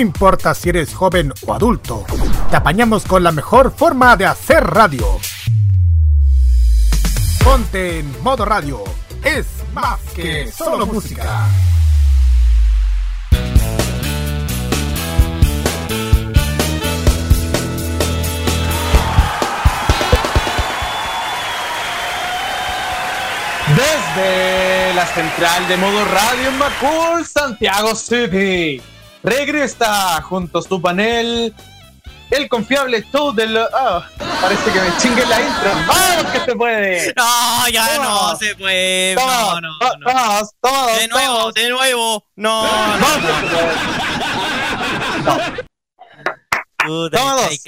No importa si eres joven o adulto, te apañamos con la mejor forma de hacer radio. Ponte en modo radio. Es más que solo música. Desde la central de modo radio en Macul, Santiago City. Regresa junto a su panel el confiable show del. Ah, parece que me chingue la intro. ¡Vamos que se puede! No, ya no se puede. No, no, no. de nuevo, de nuevo. No, no. no. Puta, Toma dos.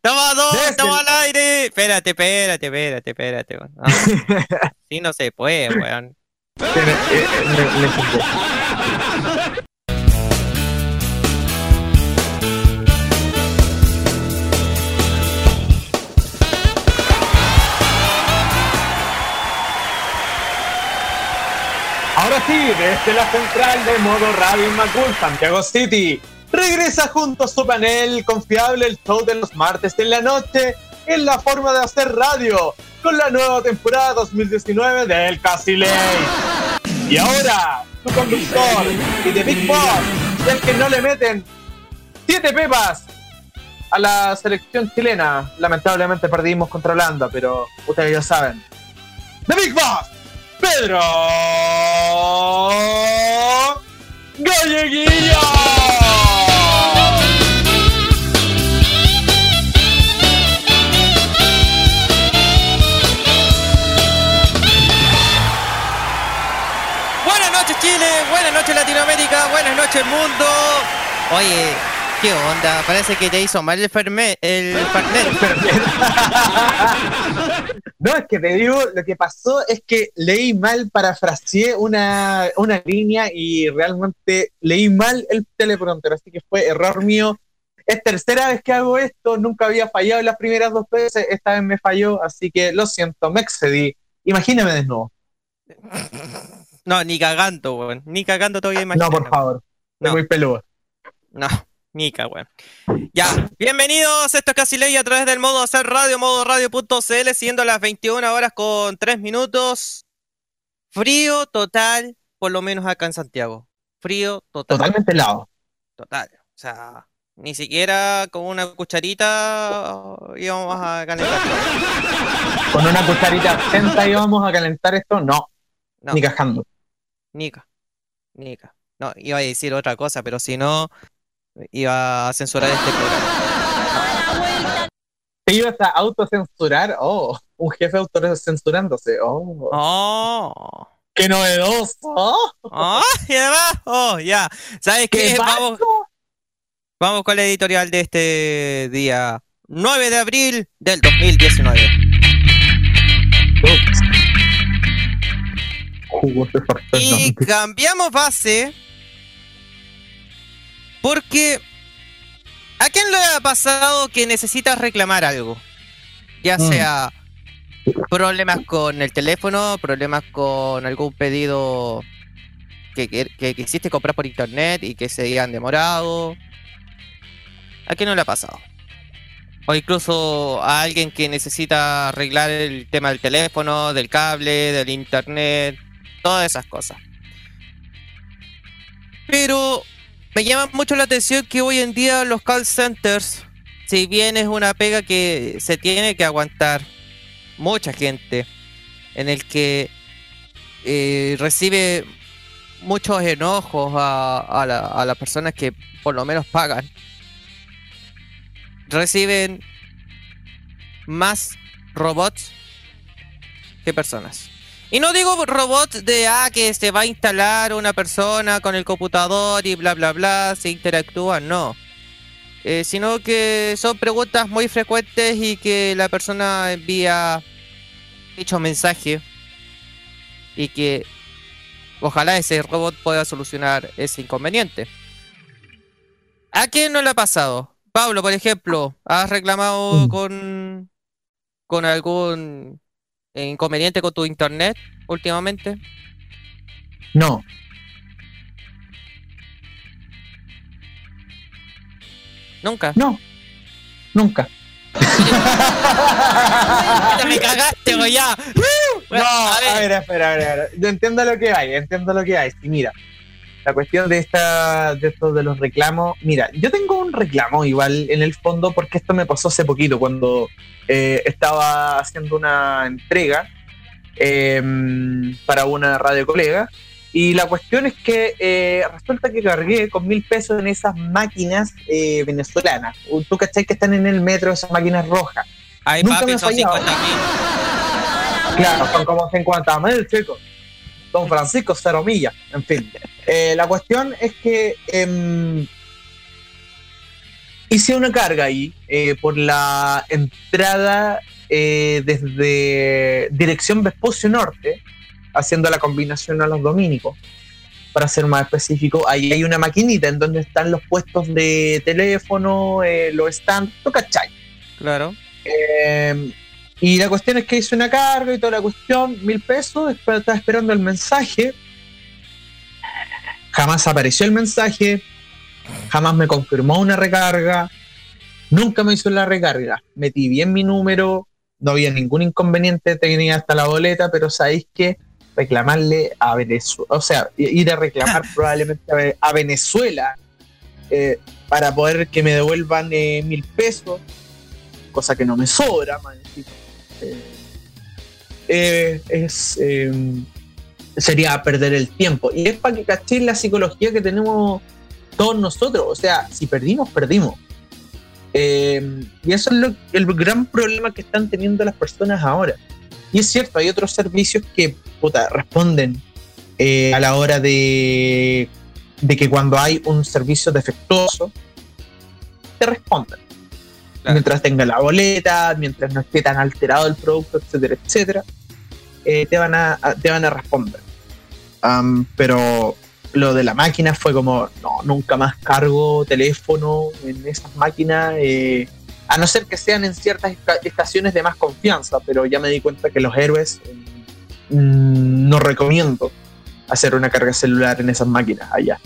Toma dos, toma al aire. Espérate, espérate, espérate, espérate. No. sí, no se puede, weón. Ahora sí, desde la central de modo radio en Macul, Santiago City, regresa junto a su panel confiable el show de los martes de la noche en la forma de hacer radio con la nueva temporada 2019 del Casiley. Y ahora, su conductor y de Big Boss, el que no le meten siete pepas a la selección chilena. Lamentablemente perdimos contra Holanda, pero ustedes ya saben. The Big Boss Pedro Galleguillo. Buenas noches Chile, buenas noches Latinoamérica, buenas noches mundo. Oye, ¿Qué onda? Parece que te hizo mal el Fernet. El no, es que te digo, lo que pasó es que leí mal, parafraseé una, una línea y realmente leí mal el teleprompter, así que fue error mío. Es tercera vez que hago esto, nunca había fallado las primeras dos veces, esta vez me falló, así que lo siento, me excedí. Imagíname de nuevo. No, ni cagando, weón. Ni cagando todavía imagino. No, por favor. No. Muy peludo. No. Nica, weón. Ya, bienvenidos, esto es Casi Ley a través del modo hacer radio, modo radio.cl, siendo las 21 horas con 3 minutos. Frío total, por lo menos acá en Santiago. Frío total. Totalmente helado. Total. O sea, ni siquiera con una cucharita íbamos a calentar. Con una cucharita absenta íbamos a calentar esto, no. Ni cajando. Nica. Nica. No, iba a decir otra cosa, pero si no, iba a censurar este programa. ¿Te ibas a autocensurar? Oh, un jefe autocensurándose. Oh. oh. ¡Qué novedoso! Oh, y además, oh, ya. ¿Sabes qué? Vamos, vamos con la editorial de este día 9 de abril del 2019. Y cambiamos base porque, ¿a quién le ha pasado que necesita reclamar algo? Ya mm. sea problemas con el teléfono, problemas con algún pedido que, que, quisiste comprar por internet y que se hayan demorado. ¿A quién no le ha pasado? O incluso a alguien que necesita arreglar el tema del teléfono, del cable, del internet, todas esas cosas. Pero me llama mucho la atención que hoy en día los call centers, si bien es una pega que se tiene que aguantar mucha gente, en el que eh, recibe muchos enojos a, a las personas que por lo menos pagan, reciben más robots que personas. Y no digo robots de ah, que se va a instalar una persona con el computador y bla bla bla, se interactúan, no. Eh, sino que son preguntas muy frecuentes y que la persona envía dicho mensaje y que ojalá ese robot pueda solucionar ese inconveniente. ¿A quién no le ha pasado? Pablo, por ejemplo, ¿has reclamado mm. con, con algún inconveniente con tu internet últimamente? No. Nunca. No, nunca. me cagaste, güey, ya. No, a ver, espera, a ver, a ver. Yo entiendo lo que hay, entiendo lo que hay. Y mira, la cuestión de esta, de esto de los reclamos, mira, yo tengo un reclamo igual en el fondo porque esto me pasó hace poquito cuando eh, estaba haciendo una entrega em, para una radio colega y la cuestión es que eh, resulta que cargué con mil pesos en esas máquinas eh, venezolanas. Tú cachai que están en el metro esas máquinas rojas. Ay, Nunca papi, me son 50 Claro, son como 50 mil, chicos. Don Francisco, cero millas. En fin. Eh, la cuestión es que em, hice una carga ahí por la entrada desde dirección Vespucio Norte haciendo la combinación a los dominicos. Para ser más específico, ahí hay una maquinita en donde están los puestos de teléfono, eh, los stands, ¿tú cachai? Claro. Eh, y la cuestión es que hice una carga y toda la cuestión, mil pesos, después estaba esperando el mensaje. Jamás apareció el mensaje, jamás me confirmó una recarga, nunca me hizo la recarga. Metí bien mi número, no había ningún inconveniente, tenía hasta la boleta, pero sabéis que reclamarle a Venezuela, o sea, ir a reclamar probablemente a, Venezuela eh, para poder que me devuelvan eh, mil pesos, cosa que no me sobra, eh, es, sería perder el tiempo. Y es para que caché la psicología que tenemos todos nosotros, o sea, si perdimos, perdimos. y eso es el gran problema que están teniendo las personas ahora. Y es cierto, hay otros servicios que responden eh, a la hora de, que cuando hay un servicio defectuoso, te Mientras tenga la boleta, mientras no esté tan alterado el producto, etcétera, etcétera, eh, te, van a, te van a responder. pero lo de la máquina fue como, no, nunca más cargo teléfono en esas máquinas. Eh, a no ser que sean en ciertas estaciones de más confianza, pero ya me di cuenta que los héroes mm, no recomiendo hacer una carga celular en esas máquinas allá.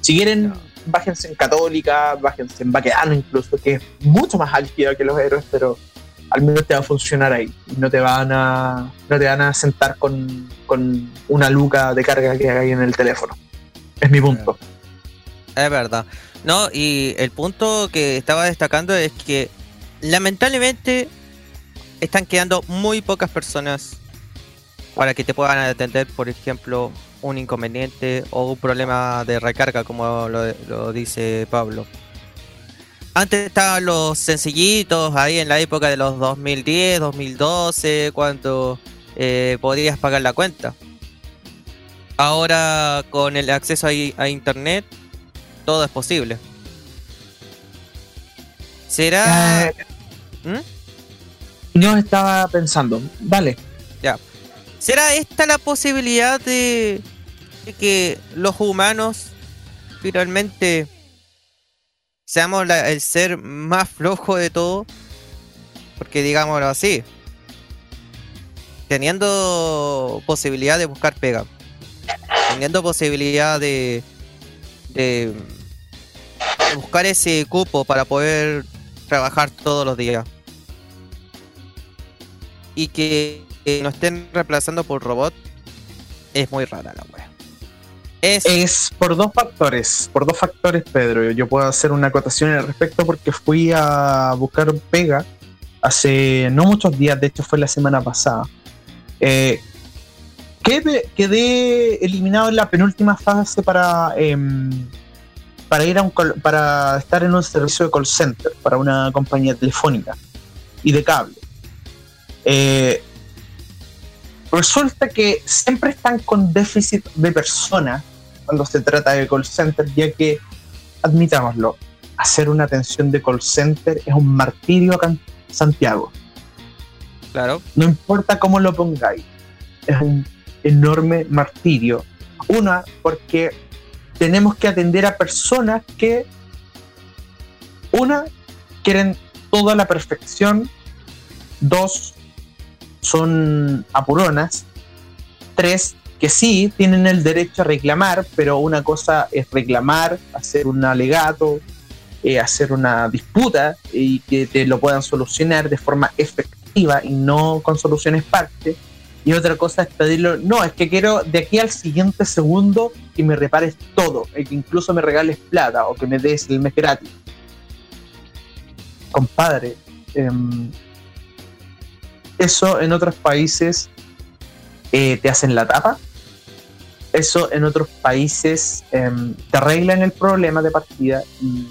Si quieren, bájense en Católica, bájense en Baqueano incluso, que es mucho más álgida que los héroes, pero al menos te va a funcionar ahí. No te van a, no te van a sentar con, con una luca de carga que hay en el teléfono. Es mi punto. Es verdad. No, y el punto que estaba destacando es que lamentablemente están quedando muy pocas personas para que te puedan atender, por ejemplo, un inconveniente o un problema de recarga, como lo, dice Pablo. Antes estaban los sencillitos, ahí en la época de los 2010, 2012, cuando eh, podías pagar la cuenta. Ahora con el acceso a internet, todo es posible. ¿Será...? Eh, ¿Mm? estaba pensando, vale. ¿Será esta la posibilidad de, que los humanos finalmente seamos el ser más flojo de todo? Porque digámoslo así, teniendo posibilidad de buscar pega, teniendo posibilidad de, de buscar ese cupo para poder trabajar todos los días. Y que, nos estén reemplazando por robot es muy rara la wea. Es... por dos factores, por dos factores, Pedro. Yo puedo hacer una acotación al respecto porque fui a buscar pega hace no muchos días, de hecho fue la semana pasada. Eh, quedé, eliminado en la penúltima fase para em, para ir a un para estar en un servicio de call center para una compañía telefónica y de cable. Eh, resulta que siempre están con déficit de personas cuando se trata de call center, ya que, admitámoslo, hacer una atención de call center es un martirio acá en Santiago. Claro. No importa cómo lo pongáis, es un enorme martirio. Una, porque tenemos que atender a personas que, una, quieren toda la perfección, dos, son apuronas, tres, que sí tienen el derecho a reclamar, pero una cosa es reclamar, hacer un alegato, eh, hacer una disputa y que te lo puedan solucionar de forma efectiva y no con soluciones parte. Y otra cosa es pedirlo, no, es que quiero de aquí al siguiente segundo que me repares todo, y que incluso me regales plata o que me des el mes gratis. Compadre, em, eso en otros países eh, te hacen la tapa. Eso en otros países em, te arreglan el problema de partida y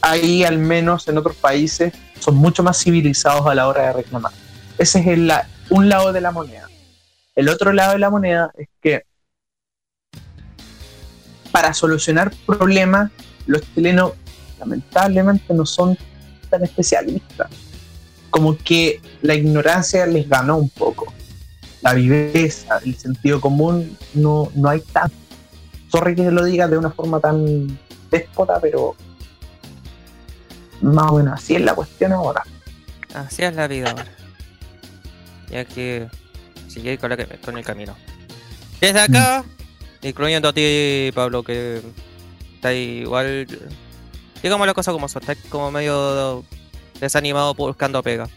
ahí al menos en otros países son mucho más civilizados a la hora de reclamar. Ese es un lado de la moneda. El otro lado de la moneda es que para solucionar problemas, los chilenos lamentablemente no son tan especialistas. Como que la ignorancia les ganó un poco. La viveza, el sentido común, no, no hay tanto. Sorry que lo diga de una forma tan déspota, pero más o menos así es la cuestión ahora. Así es la vida ahora. Ya que sigue con, con el camino. Desde acá, mm. incluyendo a ti, Pablo, que está igual. Digamos la cosa como son, está como medio desanimado buscando pega.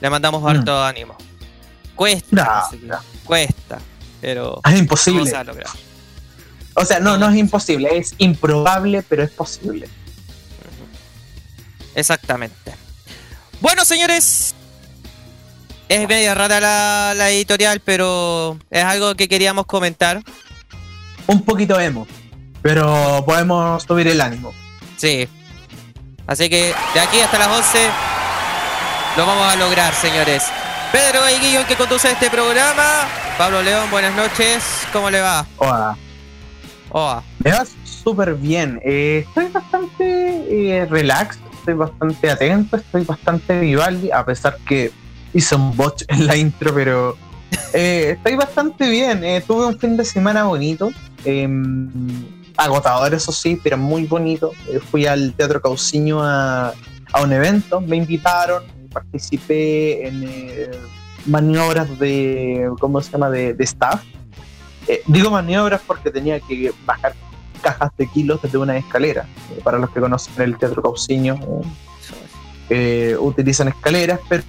Le mandamos mm. harto ánimo. Cuesta, cuesta, pero. Es imposible. O sea, no, no es imposible, es improbable, pero es posible. Exactamente. Bueno, señores, es media rara la, editorial, pero es algo que queríamos comentar. Un poquito emo, pero podemos subir el ánimo. Sí. Así que de aquí hasta las 11 lo vamos a lograr, señores. Pedro Guillón que conduce este programa. Pablo León, buenas noches. ¿Cómo le va? Hola. Hola. Me va súper bien. Eh, estoy bastante eh, relax estoy bastante atento, estoy bastante Vivaldi, a pesar que hice un botch en la intro, pero eh, estoy bastante bien. Eh, tuve un fin de semana bonito, em, agotador eso sí, pero muy bonito. Eh, fui al Teatro Cauciño a, un evento, me invitaron, participé en maniobras de, ¿cómo se llama?, de, staff. digo maniobras porque tenía que bajar cajas de kilos desde una escalera. Eh, para los que conocen el Teatro Cauciño, eh, utilizan escaleras, pero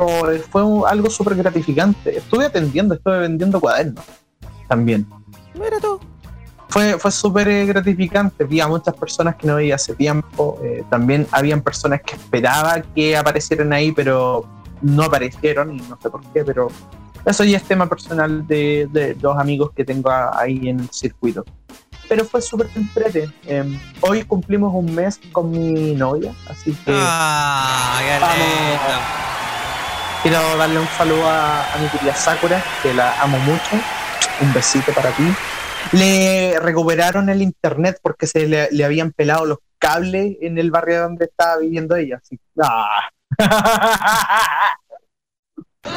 fue algo súper gratificante. Estuve atendiendo, estuve vendiendo cuadernos también. Mira tú. Fue, fue súper eh, gratificante. Vi a muchas personas que no veía hace tiempo. también habían personas que esperaba que aparecieran ahí, pero no aparecieron y no sé por qué, pero eso ya es tema personal de, de los amigos que tengo ahí en el circuito pero fue súper entrete. Em, hoy cumplimos un mes con mi novia, así que. ¡Ah, qué Quiero darle un saludo a, mi querida Sakura, que la amo mucho. Un besito para ti. Le recuperaron el internet porque se le, habían pelado los cables en el barrio donde estaba viviendo ella. Así. ¡Ah!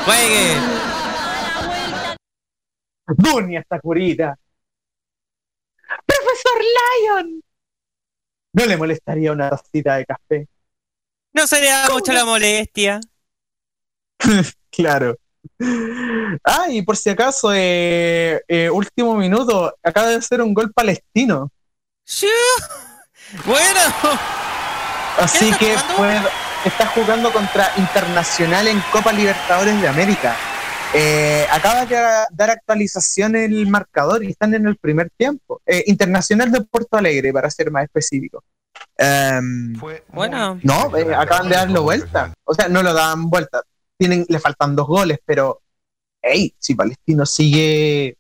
¡Juegue! ¡Dunia, Sakurita! ¡Profesor Lion! ¿No le molestaría una tacita de café? No sería mucho la molestia. claro. Ah, y por si acaso, eh, eh, último minuto, acaba de ser un gol palestino. Bueno. Así que está jugando contra Internacional en Copa Libertadores de América. Eh, acaba de dar actualización el marcador y están en el primer tiempo. Eh, Internacional de Puerto Alegre, para ser más específico. Em, bueno. No, eh, acaban de darlo vuelta. O sea, no lo dan vuelta. Tienen, le faltan dos goles, pero hey, si Palestino sigue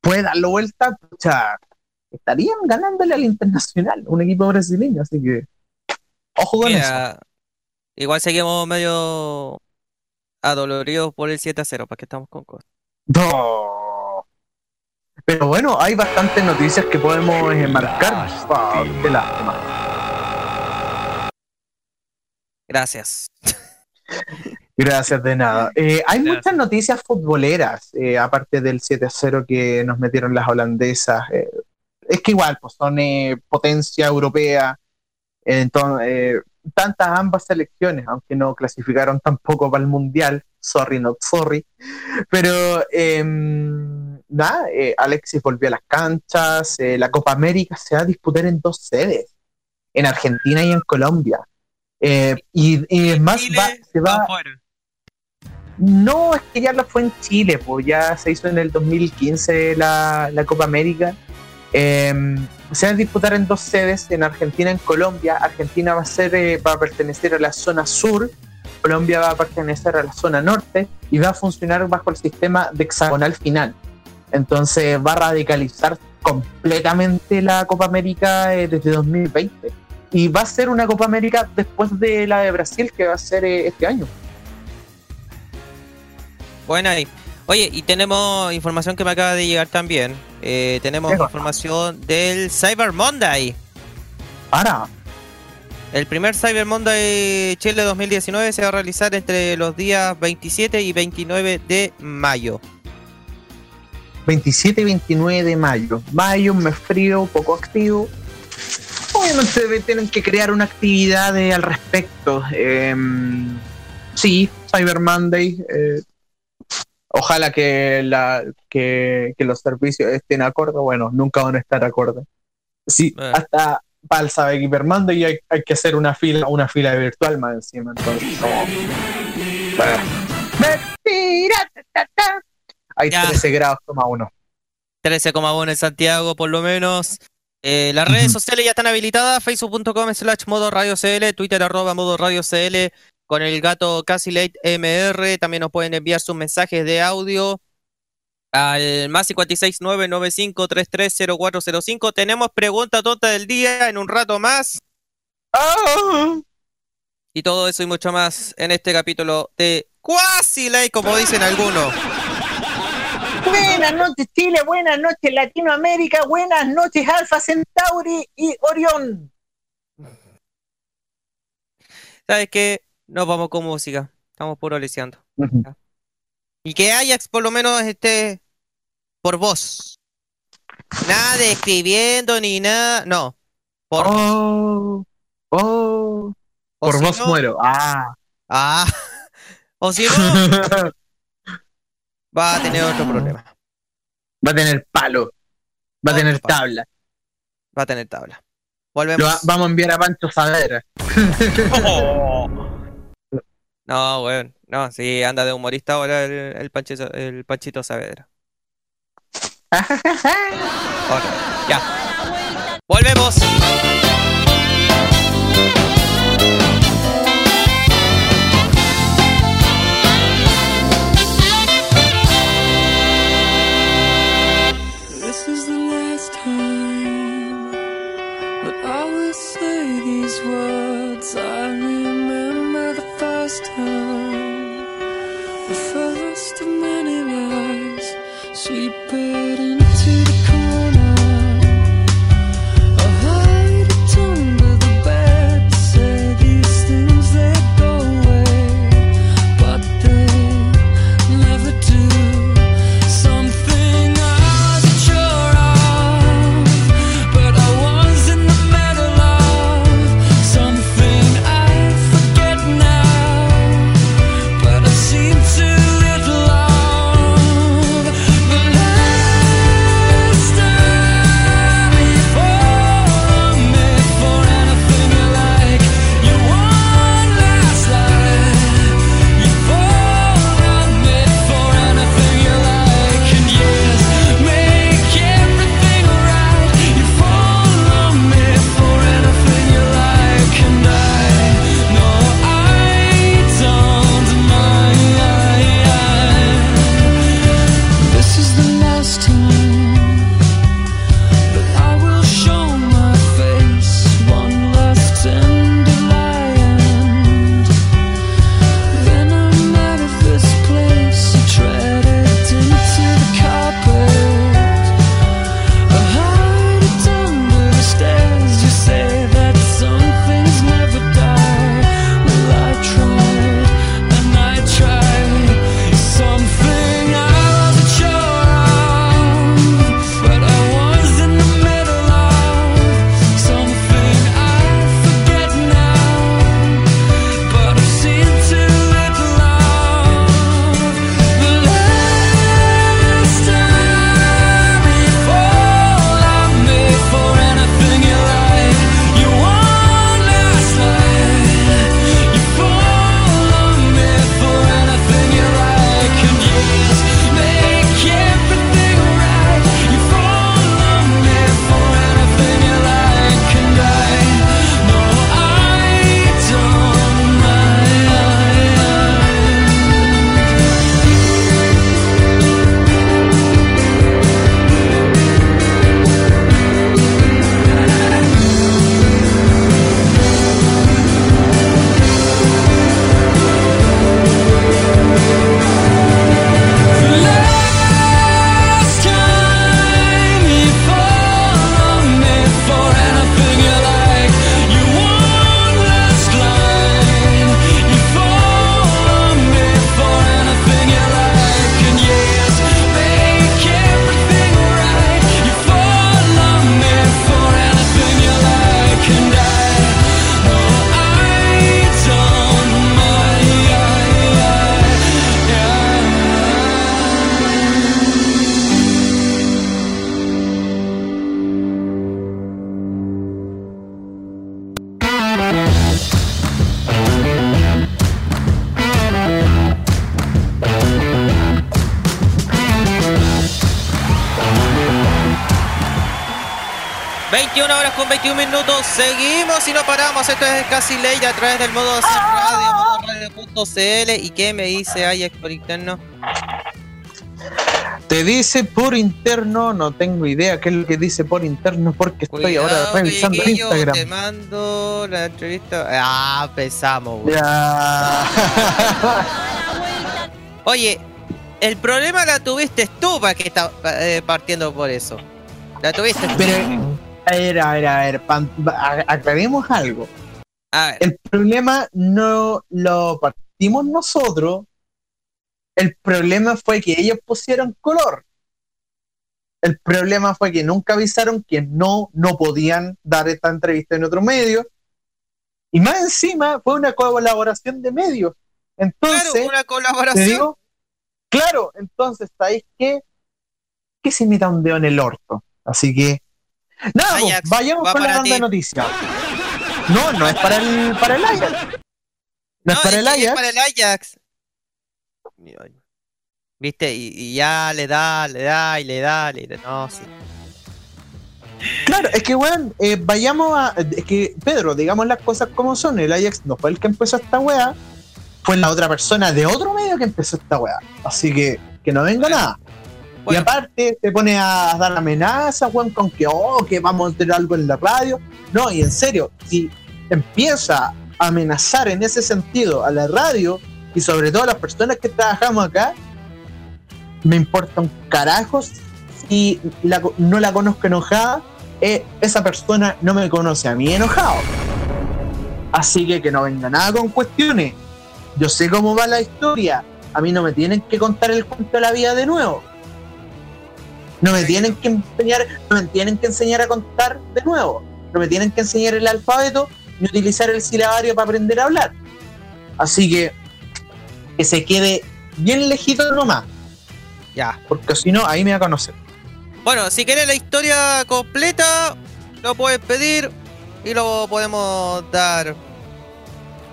puede darlo vuelta, estarían ganándole al Internacional, un equipo brasileño, así que ojo con eso. Igual seguimos medio adoloridos por el 7 a 0, para que estamos con cosas. No. Pero bueno, hay bastantes noticias que podemos enmarcar. qué lástima. Gracias. Gracias de nada. Eh, hay muchas noticias futboleras, eh, aparte del 7 a 0 que nos metieron las holandesas. Eh, es que igual, pues son potencia europea. Entonces, tantas ambas selecciones, aunque no clasificaron tampoco para el Mundial, sorry, not sorry, pero em, nada, Alexis volvió a las canchas, la Copa América se va a disputar en dos sedes, en Argentina y en Colombia. Eh, y, y es más, Chile, va- se va... afuera. No, es que ya lo fue en Chile, pues ya se hizo en el 2015 la, la Copa América. Eh, se va a disputar en dos sedes, en Argentina y en Colombia. Argentina va a ser, eh, va a pertenecer a la zona sur, Colombia va a pertenecer a la zona norte y va a funcionar bajo el sistema de hexagonal final. Entonces va a radicalizar completamente la Copa América eh, desde 2020. Y va a ser una Copa América después de la de Brasil, que va a ser eh, este año. Buena ahí. Oye, y tenemos información que me acaba de llegar también. Eh, tenemos información del Cyber Monday. Para. El primer Cyber Monday Chile 2019 se va a realizar entre los días 27 y 29 de mayo. 27 y 29 de mayo. Mayo, un mes frío, poco activo. Obviamente tienen que crear una actividad eh, al respecto. Em, sí, Cyber Monday. eh, ojalá que, la, que, que los servicios estén acorde. Bueno, nunca van a estar acorde. Sí, Eh. hasta para el Cyber Monday hay, hay que hacer una fila, una fila virtual más encima. Entonces, ta. Hay Ya. 13 grados, toma uno. 13,1 en Santiago por lo menos. Eh, las redes sociales ya están habilitadas, facebook.com slash modo radio CL, twitter arroba modo radio CL, con el gato casi late MR, también nos pueden enviar sus mensajes de audio al más 56995330405. Tenemos pregunta tonta del día en un rato más. ¡Ah! Y todo eso y mucho más en este capítulo de Quasi Late, como dicen algunos. Buenas noches Chile, buenas noches Latinoamérica, buenas noches Alfa Centauri y Orión. ¿Sabes qué? Nos vamos con música. Estamos puro leseando. Y que Ajax por lo menos esté por voz. Nada de escribiendo ni nada. No. Por, Oh, oh, por si vos no- muero. Ah. Ah. O si no, va a tener otro problema. Va a tener palo, va a tener palo. tabla. Va a tener tabla. Volvemos. va- vamos a enviar a Pancho Saavedra. No, weón. No, sí, anda de humorista ahora el, el, Panchito, el Panchito Saavedra. Vez. Ya. Volvemos. Seguimos y no paramos. Esto es casi ley a través del modo hacer radio, modo radio.cl. ¿Y qué me dice Ajax por interno? Te dice por interno, no tengo idea qué es lo que dice por interno porque estoy ahora revisando Guillo, Te Instagram. mando la entrevista. Ah, empezamos, güey. Ya. Oye, el problema la tuviste tú para que está eh, partiendo por eso. La tuviste tú. Pero, a ver, a ver, a ver, pan- a- aclaremos algo. A ver, El problema no lo partimos nosotros. El problema fue que ellos pusieron color. El problema fue que nunca avisaron que no, no podían dar esta entrevista en otro medio. Y más encima fue una colaboración de medios. claro, Entonces, una te colaboración. digo, claro, entonces, ¿sabéis qué? Que se meta un dedo en el orto. Así que, nada, pues, Ajax, vayamos va con la ronda de ti. noticias. No, no es para el, para el Ajax. No, es para el que es Ajax. para el Ajax. ¿Viste? Y, y ya le da, le da, y le da, le da. No, sí. Claro, es que, weón, eh, vayamos a. Es que, Pedro, digamos las cosas como son. El Ajax no fue el que empezó esta weá, fue la otra persona de otro medio que empezó esta weá. Así que, que no venga nada. Y aparte, te pone a dar amenazas, weón, con que, oh, que vamos a hacer algo en la radio. No, y en serio, si empieza a amenazar en ese sentido a la radio y sobre todo a las personas que trabajamos acá, me importa un carajo si la- no la conozco enojada, eh, esa persona no me conoce a mí enojado. Así que que no venga nada con cuestiones. Yo sé cómo va la historia. A mí no me tienen que contar el cuento de la vida de nuevo. No me tienen que enseñar, no me tienen que enseñar a contar de nuevo. No me tienen que enseñar el alfabeto ni utilizar el silabario para aprender a hablar. Así que que se quede bien lejito nomás, ya. porque si no, ahí me va a conocer. Bueno, si quieres la historia completa, lo puedes pedir y lo podemos dar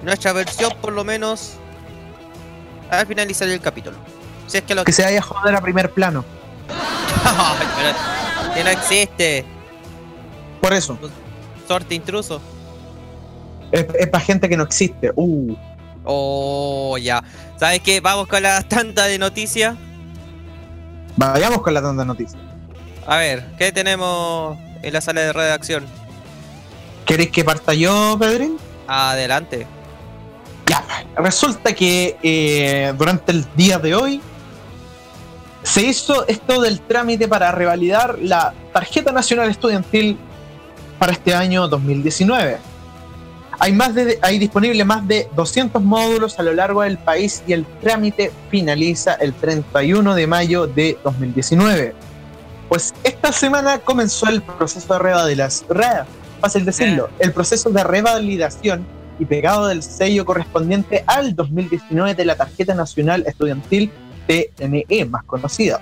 nuestra versión, por lo menos, al finalizar el capítulo. Si es que lo Que se vaya a joder a primer plano. Pero que no existe. Por eso, Sorte intruso. es, para gente que no existe. Uh, Oh, ya. ¿Sabes qué? Vamos con la tanta de noticias. vayamos con la tanda de noticias. A ver, ¿qué tenemos en la sala de redacción? ¿Queréis que parta yo, Pedrín? Adelante. Ya, resulta que eh, durante el día de hoy se hizo esto del trámite para revalidar la tarjeta nacional estudiantil para este año 2019. Hay, más de, hay disponible más de 200 módulos a lo largo del país y el trámite finaliza el 31 de mayo de 2019. Pues esta semana comenzó el proceso de revalidación, fácil decirlo, el proceso de revalidación y pegado del sello correspondiente al 2019 de la tarjeta nacional estudiantil TNE, más conocida.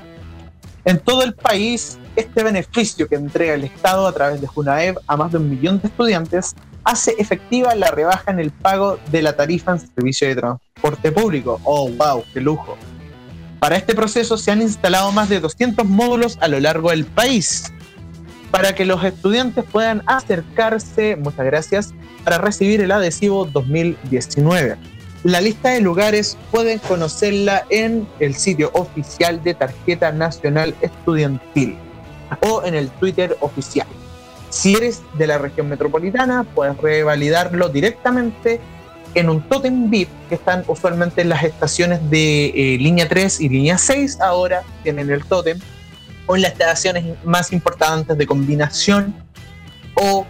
En todo el país, este beneficio que entrega el Estado a través de Junaev a más de un millón de estudiantes hace efectiva la rebaja en el pago de la tarifa en servicio de transporte público. ¡Oh, wow! ¡Qué lujo! Para este proceso se han instalado más de 200 módulos a lo largo del país para que los estudiantes puedan acercarse, muchas gracias, para recibir el adhesivo 2019. La lista de lugares pueden conocerla en el sitio oficial de Tarjeta Nacional Estudiantil o en el Twitter oficial. Si eres de la región metropolitana, puedes revalidarlo directamente en un totem VIP que están usualmente en las estaciones de eh, línea 3 y línea 6, ahora tienen el totem, o en las estaciones más importantes de combinación o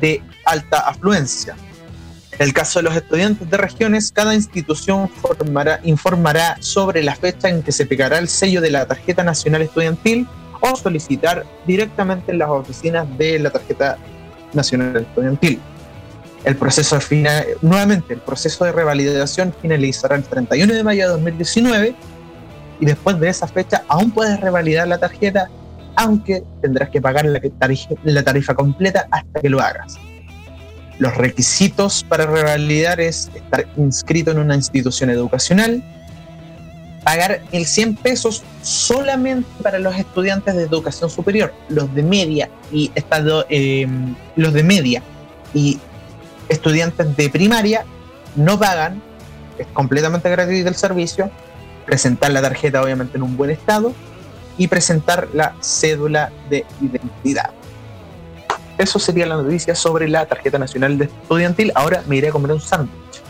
de alta afluencia. En el caso de los estudiantes de regiones, cada institución formará, informará sobre la fecha en que se pegará el sello de la tarjeta nacional estudiantil o solicitar directamente en las oficinas de la tarjeta nacional estudiantil. El proceso final, nuevamente, el proceso de revalidación finalizará el 31 de mayo de 2019 y después de esa fecha aún puedes revalidar la tarjeta, aunque tendrás que pagar la tarifa, la tarifa completa hasta que lo hagas. Los requisitos para revalidar es estar inscrito en una institución educacional, pagar el 100 pesos solamente para los estudiantes de educación superior, los de media y estado, eh, los de media y estudiantes de primaria no pagan, es completamente gratuito el servicio, presentar la tarjeta obviamente en un buen estado y presentar la cédula de identidad. Eso sería la noticia sobre la tarjeta nacional de estudiantil. Ahora me iré a comer un sándwich.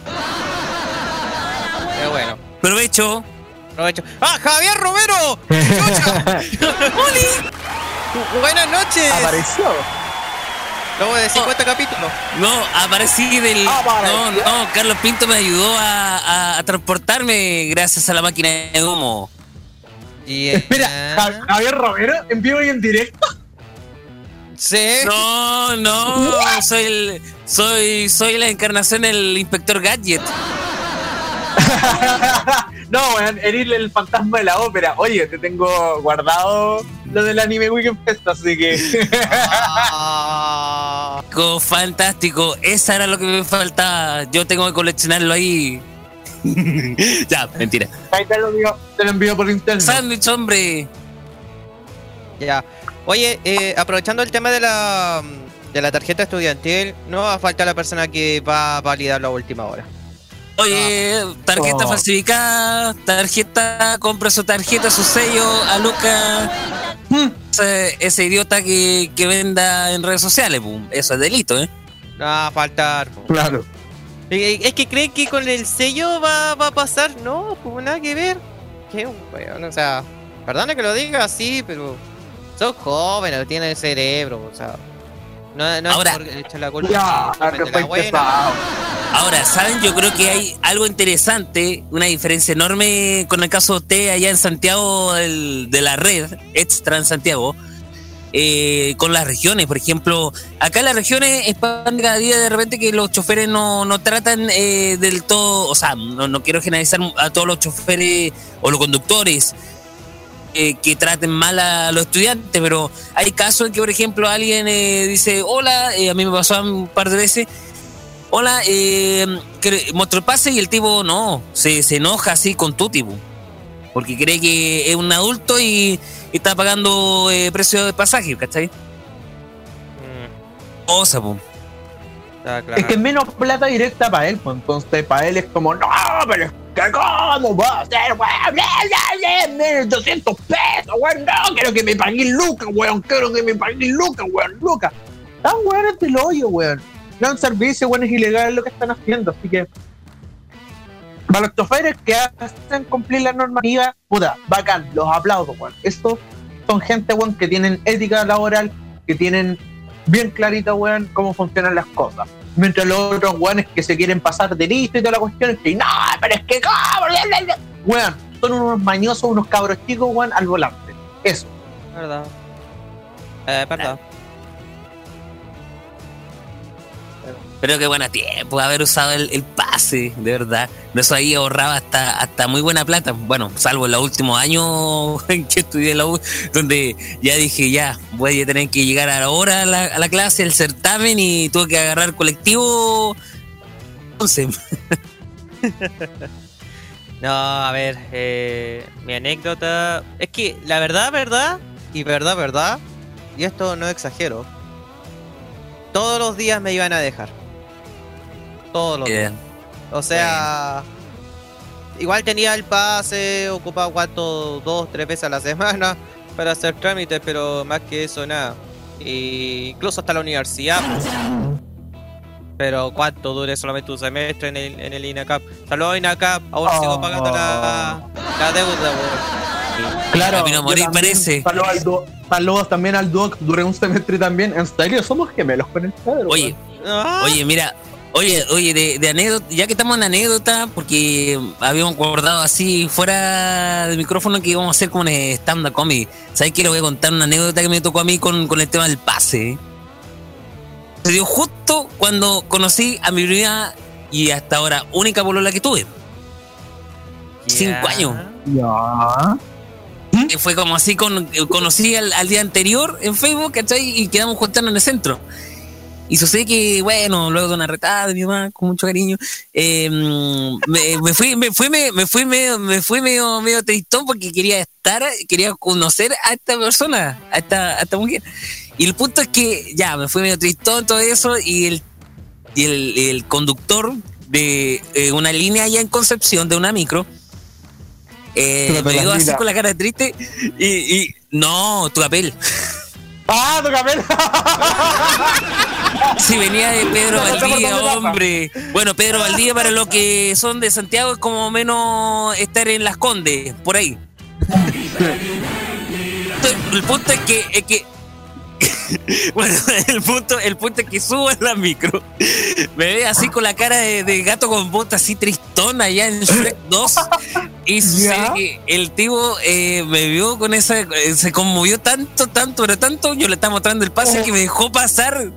Qué bueno. Provecho. Aprovecho. ¡Ah, Javier Romero! ¡Oli! Buenas noches. Apareció. Luego de 50 capítulos. No, aparecí del. Apareció. No, no, Carlos Pinto me ayudó a, a- a transportarme gracias a la máquina de humo. Y, Espera, eh, Ja- Javier Romero, en vivo y en directo. Sí. No, no, soy el. Soy, soy la encarnación del inspector Gadget. no, weón, eres el fantasma de la ópera. Oye, te tengo guardado lo del anime Weekend Fest, así que. Ah. Fantástico. Esa era lo que me faltaba. Yo tengo que coleccionarlo ahí. ya, mentira. Ahí te lo envío, te lo envío por internet. Sándwich, hombre. Ya. Oye, eh, aprovechando el tema de la, de la tarjeta estudiantil, no va a faltar la persona que va a validarlo a última hora. Oye, tarjeta Oh. falsificada, tarjeta, compra su tarjeta, su sello a Luca. Ese, ese idiota que, que venda en redes sociales, pum, eso es delito, ¿eh? No va a faltar. Claro. Es que creen que con el sello va, va a pasar. No, pues nada que ver. Qué weón, o sea, perdona que lo diga así, pero son jóvenes, tienen cerebro, o sea. No, no Ahora- es por echar la culpa Ya, que la buena. Ahora, ¿saben? Yo creo que hay algo interesante, una diferencia enorme con el caso de usted allá en Santiago de la red, extra en Santiago, eh, con las regiones. Por ejemplo, acá en las regiones expande cada día de repente que los choferes no, no tratan eh, del todo, o sea, no, no quiero generalizar a todos los choferes o los conductores. Eh, que traten mal a los estudiantes, pero hay casos en que, por ejemplo, alguien eh, dice, hola, eh, a mí me pasó un par de veces, hola, eh, muestro el pase y el tipo no, se, se enoja así con tu tipo. Porque cree que es un adulto y, y está pagando precio de pasaje, ¿cachai? Mm, Cosa, po. Está claro. Es que es menos plata directa para él, pues entonces para él es como, no, pero es que ¿cómo va a ser, weón? Bla, bla, bla, menos 200 pesos, weón, no, quiero que me paguen lucas, weón, quiero que me paguen lucas, weón, lucas. Están weones del hoyo, weón. No un servicio, weón, es ilegal lo que están haciendo, así que para los choferes que hacen cumplir la normativa, puta, bacán, los aplaudo, weón. Estos son gente, weón, que tienen ética laboral, que tienen bien clarita, weón, cómo funcionan las cosas. Mientras los otros weones que se quieren pasar de listo y toda la cuestión, es que no, pero es que cómo, bla, bla, bla". weón, son unos mañosos, unos cabros chicos, weón, al volante. Eso. Verdad. Eh, verdad. Pero qué buena tiempo haber usado el, el pase, de verdad. De eso ahí ahorraba hasta, hasta muy buena plata. Bueno, salvo en los últimos años en que estudié la U, donde ya dije, ya, voy a tener que llegar a la hora a la, a la clase, el certamen, y tuve que agarrar colectivo. Entonces, No, a ver, eh, mi anécdota. Es que la verdad, verdad, y verdad, verdad, y esto no exagero. Todos los días me iban a dejar. Todos los días. eh, O sea, igual tenía el pase, ocupaba cuánto, dos, tres veces a la semana para hacer trámites, pero más que eso, nada. Y incluso hasta la universidad. pues. Pero cuánto dure solamente un semestre en el, en el INACAP. Saludos INACAP, aún sigo pagando la, la deuda, weón. Claro. yo morir, también, parece. Saludos, saludos también al Duoc, duré un semestre también. En serio, somos gemelos con el Pedro. oye, Ah, Oye, mira, oye, oye, de, de anécdota, ya que estamos en anécdota, porque habíamos acordado así fuera del micrófono que íbamos a hacer como un stand-up comedy. ¿Sabes qué? Le voy a contar una anécdota que me tocó a mí con, con el tema del pase. Se dio justo cuando conocí a mi primera y hasta ahora única polola que tuve. cinco años. Ya. Que fue como así, con, conocí al, al día anterior en Facebook, ¿cachai? Y quedamos juntando en el centro. Y sucede que, bueno, luego de una retada de mi mamá, con mucho cariño, eh, me, me fui, me fui, me, me fui medio, me fui medio, medio tristón porque quería estar, quería conocer a esta persona, a esta, a esta mujer. Y el punto es que ya, me fui medio tristón, todo eso, y el, y el, el conductor de eh, una línea allá en Concepción, de una micro, eh, me dio así con la cara triste y, y no, tu papel. ¡Ah, tu! Si venía de Pedro Valdivia, hombre. Bueno, Pedro Valdivia para los que son de Santiago es como menos estar en Las Condes, por ahí. El punto es que, es que bueno, el punto, el punto es que subo en la micro. Me ve así con la cara de, de gato con botas, así tristona allá en Shrek 2. Y sucede ¿Ya? que el tipo eh, me vio con esa. eh, se conmovió tanto, tanto, pero tanto. Yo le estaba mostrando el pase que me dejó pasar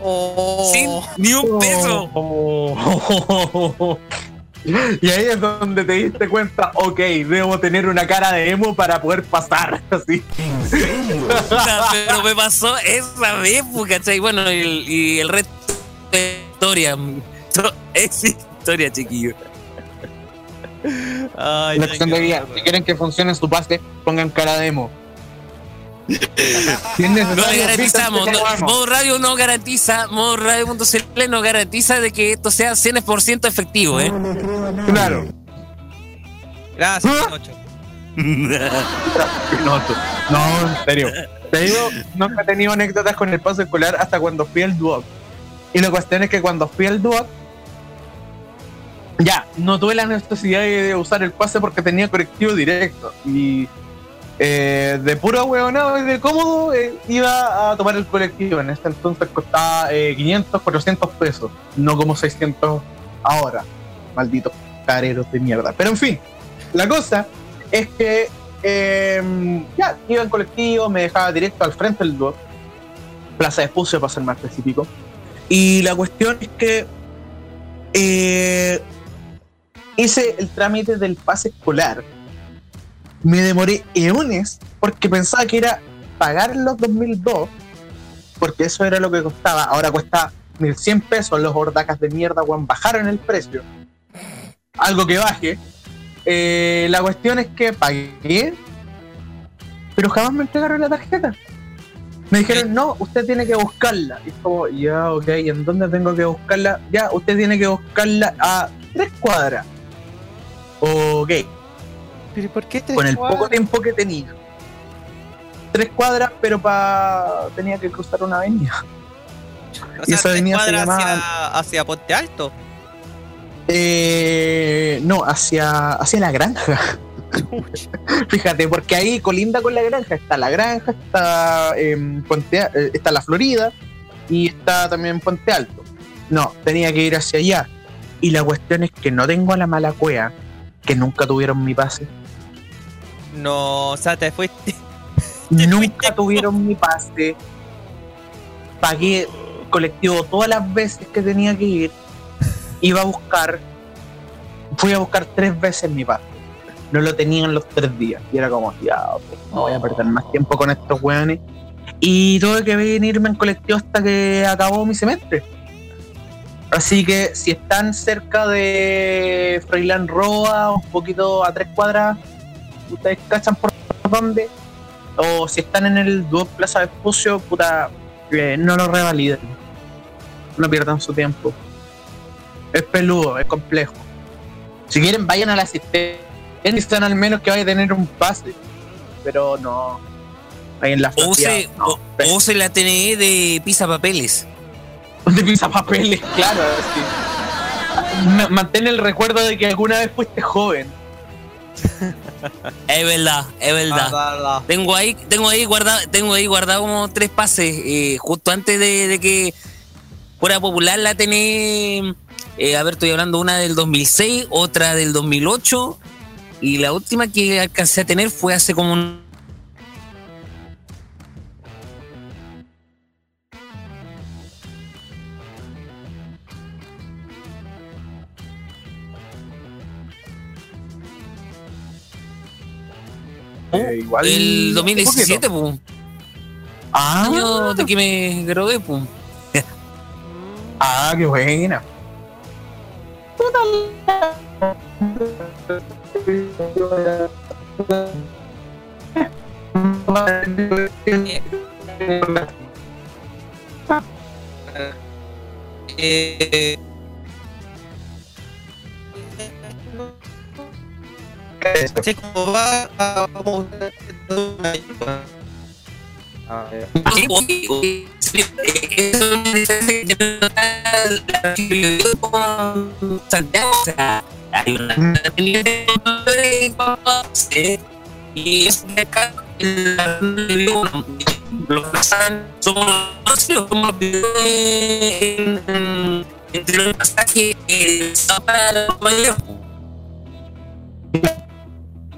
Oh. sin ni un peso. Y ahí es donde te diste cuenta, ok, debo tener una cara de emo para poder pasar. Así. pero me pasó esa vez, pues, ¿cachai? Bueno, y el, y el resto de historia. Es historia, chiquillo. Ay, Lección de vida. Si quieren que funcione su pase, pongan cara de emo. No le garantizamos. no- modo radio no garantiza, modo radio.cl no garantiza de que esto sea 100% efectivo, ¿eh? Claro. Gracias, Pinocho. Pinocho. No, en serio. Te digo, nunca he tenido anécdotas con el paso escolar hasta cuando fui al Duoc. Y la cuestión es que cuando fui al Duoc, ya, no tuve la necesidad de usar el pase porque tenía colectivo directo. Y eh, de puro hueonado y de cómodo eh, iba a tomar el colectivo. En este entonces costaba eh, 500, 400 pesos, no como 600 ahora. Malditos careros de mierda. Pero en fin, la cosa es que eh, ya iba en colectivo, me dejaba directo al frente del Duoc, Plaza de Espucio para ser más específico. Y la cuestión es que eh, hice el trámite del pase escolar. Me demoré eones porque pensaba que era pagar los 2002, porque eso era lo que costaba. Ahora cuesta 1100 pesos. Los hordacas de mierda, weón, bajaron el precio. Algo que baje. Eh, la cuestión es que pagué, pero jamás me entregaron la tarjeta. Me dijeron, no, usted tiene que buscarla. Y como, ya, ok, ¿y en dónde tengo que buscarla? Ya, usted tiene que buscarla a tres cuadras. Ok, ¿Pero por qué te con el poco tiempo que tenía. Tres cuadras, pero pa... tenía que cruzar una avenida. O y sea, esa avenida se llamaba- hacia, hacia Ponte Alto. Eh, no, hacia, hacia la granja. Fíjate, porque ahí colinda con la granja. Está la granja, está, em, eh, está la Florida y está también Puente Alto. No, tenía que ir hacia allá. Y la cuestión es que no tengo a la mala cueva, que nunca tuvieron mi pase. No, o sea, te fuiste. Nunca tuvieron mi pase. Pagué colectivo todas las veces que tenía que ir. Iba a buscar. Fui a buscar tres veces mi pase. No lo tenían los tres días. Y era como, ya, ok, no voy a perder más tiempo con estos weones. Y tuve que venirme en colectivo hasta que acabó mi semestre. Así que si están cerca de Freiland Roa, un poquito a tres cuadras, ustedes cachan por dónde o si están en el Duoc Plaza Vespucio, puta, eh, no lo revaliden. No pierdan su tiempo. Es peludo, es complejo. Si quieren, vayan a la asistencia al menos que vaya a tener un pase. Pero no. Ahí en la O Florida, se, no, o, o se la TNE de pisa papeles. de pisapapeles, claro. sí. Ma- Mantén el recuerdo de que alguna vez fuiste joven. Es verdad, es verdad. Ah, Tengo ahí, tengo ahí guardado, tengo ahí guardado como tres pases, eh, justo antes de, de que fuera popular la TNE. eh, a ver, estoy hablando una del 2006, otra del 2008 y la última que alcancé a tener fue hace como un Eh, igual. el 2017, pues, Ah, año de que me gradué, pues. Ah, qué buena. Eh, la- con Santiago, o sea, hay una Sí, y es de acá la- los que saben somos los que en- en- entre los pasajes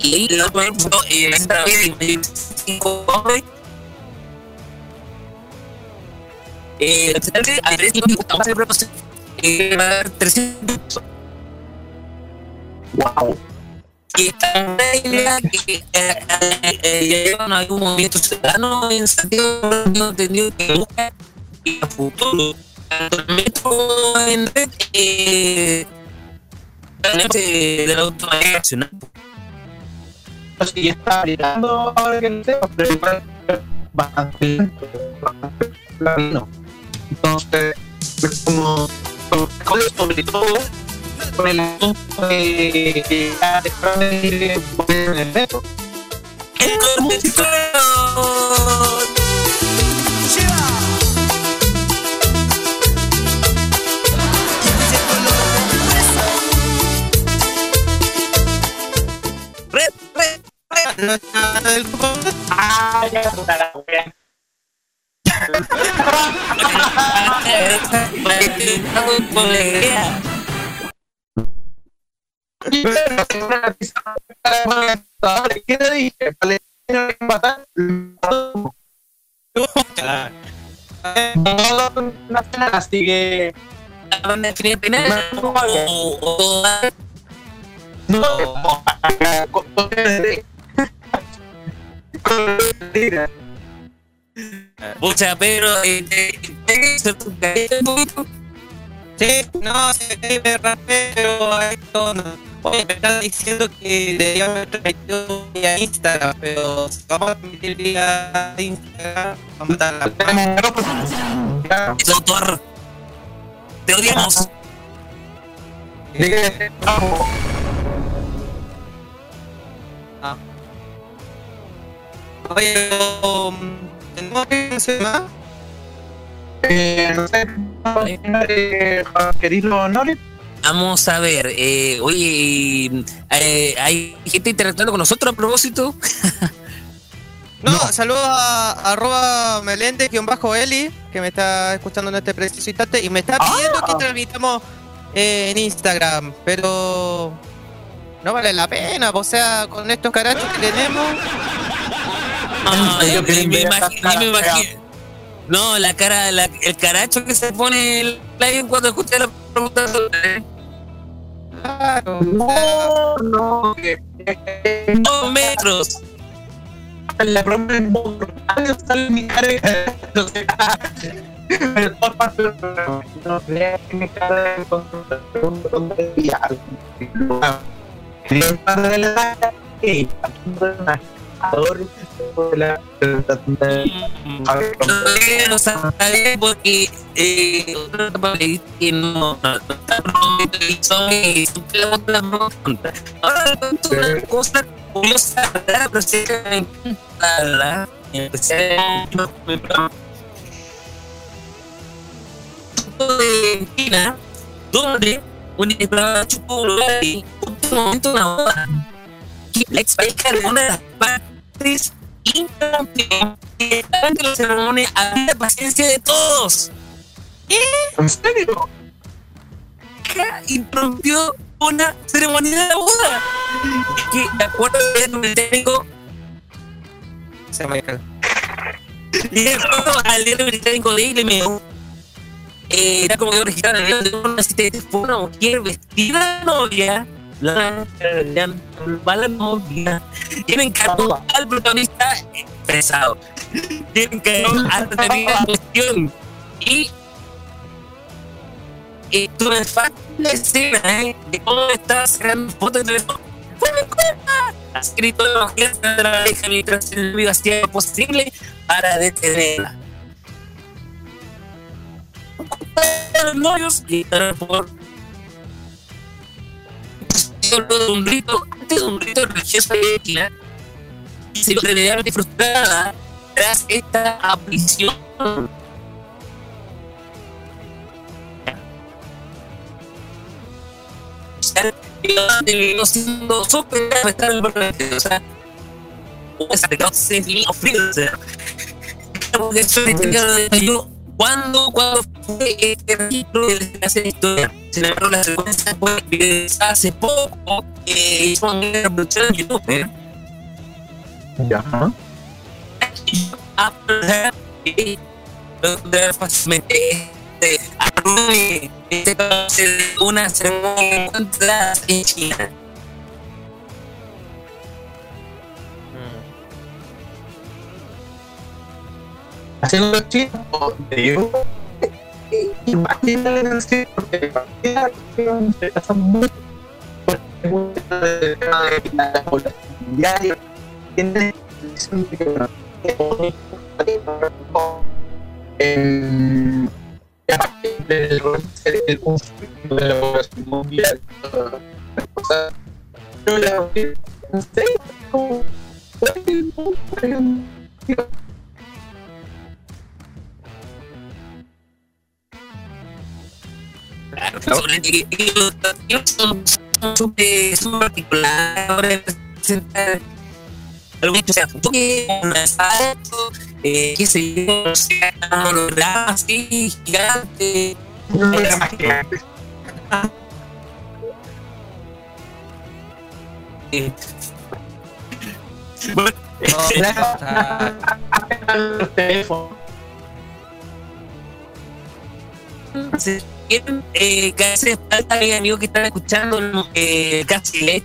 y lo que eh, esta vez de cinco hombres eh, a tres minutos eh, va a dar 300 Wow. y esta idea que eh, eh, eh, ya llevan algún movimiento ciudadano en Santiago, tengo entendido que busca y a futuro. Tanto el metro en red eh, de la autonomía nacional. Que está mirando ahora que el tema, pero igual bastante lento, bastante latino. Entonces, es como, como sobre todo con el asunto de dejaron de ir en el metro. ¡El compositor! No está del grupo. Ah, ya puta la wea. ¿Qué te dije? Palestina así que. O- o- no. Pucha, ¿se un poquito? Sí, no, que me rapé, pero esto no. Oye, me están diciendo que debería haber transmitido vía Instagram, pero si vamos a transmitir vía Instagram, vamos a matar la autor. Te odiamos. Oye, ¿tenemos que hacer más? Eh, no sé, eh, querido Honores. Vamos a ver, eh, oye, eh, hay gente interactuando con nosotros a propósito. No, saludos a arroba melende-eli, que me está escuchando en este preciso instante, y me está pidiendo que transmitamos eh, en Instagram, pero no vale la pena, o sea, con estos carachos que tenemos, No, eh, ni me ni me imagino. No, la cara, la- el caracho que se pone el live cuando escucha la pregunta. sobre- claro, No, no, Dos metros. la radio sale mi cara de- no sé, pero por parte del programa, no creas que mi cara de un montón de días. El padre de la y adoro la Todavía no sabe porque eh, que no, está que. Ahora una cosa curiosa, ¿verdad? pero sí que me programa. de China, donde un programa chupó un lugar y un momento una boda. Y la de una de las partes interrumpió y estaba entre la ceremonia había paciencia de todos. ¿En serio? interrumpió una ceremonia de boda. Es que, de acuerdo al británico, Se me y de acuerdo al diario británico Daily Mail, eh, era como que registraron el de una cita de fue una mujer vestida de novia. La, la, la, la novia. Tienen encargó al protagonista pesado. Tienen encargó al protagonista cuestión. Y eh, estupefacta la escena eh, de cómo estaba sacando fotos de. ¡Fue mi culpa! Ha escrito la mujer de la pareja mientras el enemigo hacía lo posible para detenerla. Los novios gritaron por luego de un rito, antes de un rito religioso de y se vio realmente frustrada tras esta aparición. siendo súper grave estar en el Parlamento, o sea, esa se ofrece. Porque eso yo ¿Cuándo, cuándo fue este registro de la historia? Sin embargo, la secuencia fue hace poco que hizo una reproducción en YouTube. ¿eh? Ya. Fácilmente. Este, este de una ceremonia en China. Haciendo los chicos, digo. Imagínense, porque se pasa mucho por el tema de la población diaria. Tiene el del el conflicto de la población mundial. O sea, yo la no Claro, los latinos son súper súper particulares ahora de presentar algo que sea un asalto, eh, qué sé yo, o sea, un holograma así, gigante. Bueno, los teléfonos. Quieren eh, que hace falta, mis amigos que están escuchando eh, casi LED,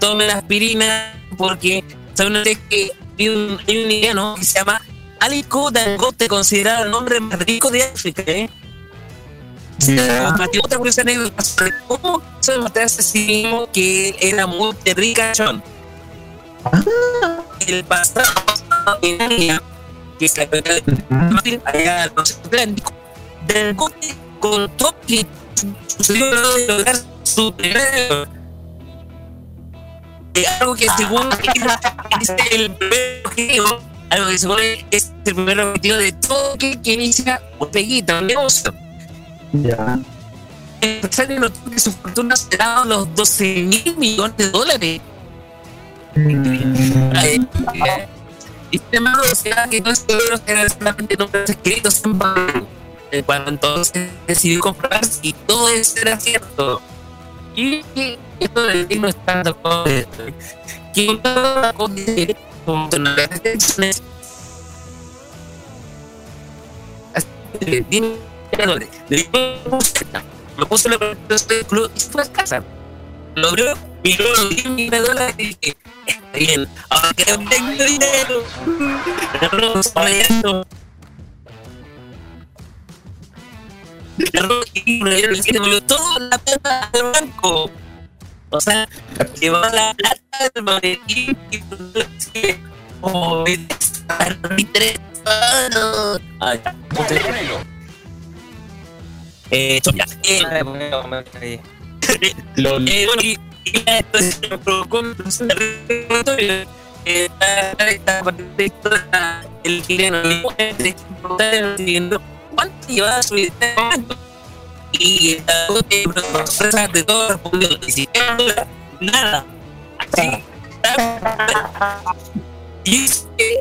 tomen aspirina porque saben ustedes que hay un, hay un indiano que se llama Aliko Dangote, considerado el hombre más rico de África. ¿eh? Ya. Compartió otra curiosa anécdota sobre cómo se demostrarse sí mismo que era muy ricachón. El pasado en Ania, que es la capital de allá al Océano Atlántico, Dangote contó que sucedió de lograr su primer eh, algo que según es el primer objetivo, algo que según es el primer objetivo de todo que, que inicia un peguita, un negocio. Ya. El empresario notó que su fortuna superaba los 12 mil millones de dólares. Eh, eh, Y sin embargo, decía que no es eran solamente nombres escritos en papel. Eh, Cuando entonces decidió comprar y todo eso era cierto. Y que esto del que una cosa de como tonalidades de tensiones. Así que. Le digo, lo puso en la presentación del club y se fue a casa. Lo abrió, miró los 10 millones de dólares y dije, está bien, ahora que no tengo dinero. Para esto. Y me dieron el dinero, me dio toda la plata del banco. O sea, llevaba la plata del maletín y oh, eh. Eh, caí. Lo eh, y, y esto se provocó de. Eh, el chileno cuánto llevaba su vida este. Y esta sorpresa de todos los públicos, ni siquiera nada. Así. Y es que,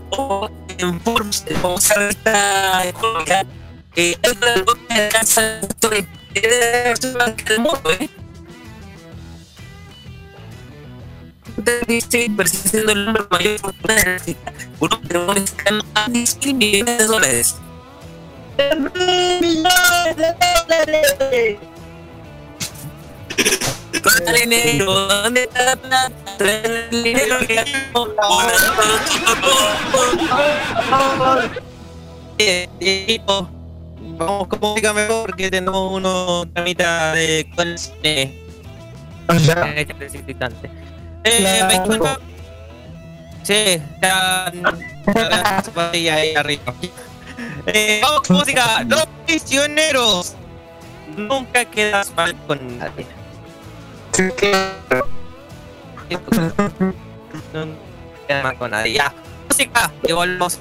en Forbes, famosa revista económica, eh, el que alcanza el de del mundo, ¿eh? Dice, siendo el número mayor de la África. Unos dragones están a 10 mil millones de dólares. Trae el dinero, ¿dónde está la plata? El dinero que equipo, vamos con música mejor porque tenemos unos tramita de. Eh, Claro. 21. Sí, está la zapatilla ahí arriba. Eh, vamos con música. Los prisioneros. Nunca quedas mal con nadie. No quedas mal con nadie. Ya. Música. Y volvemos.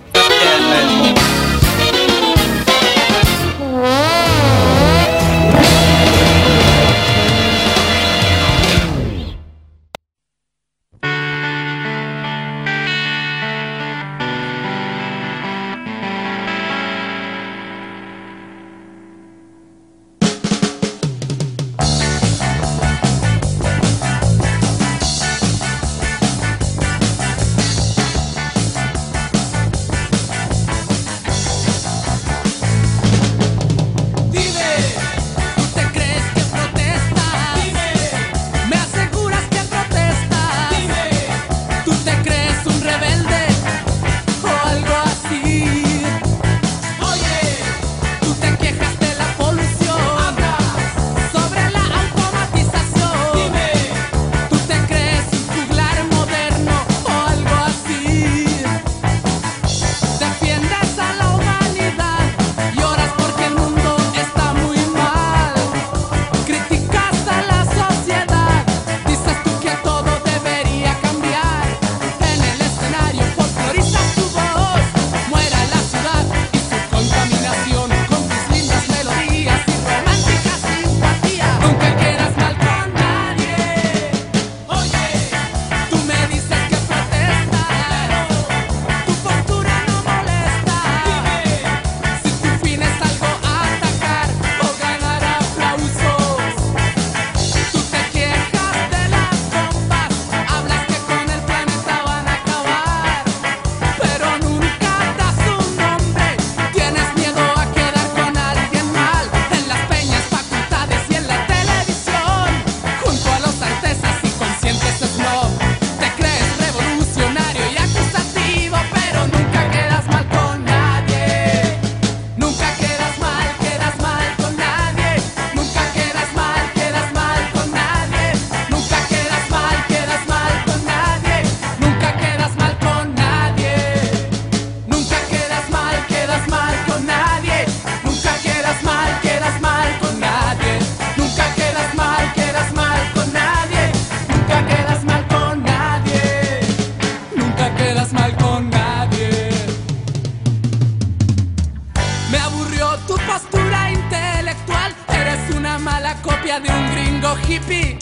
Hippie.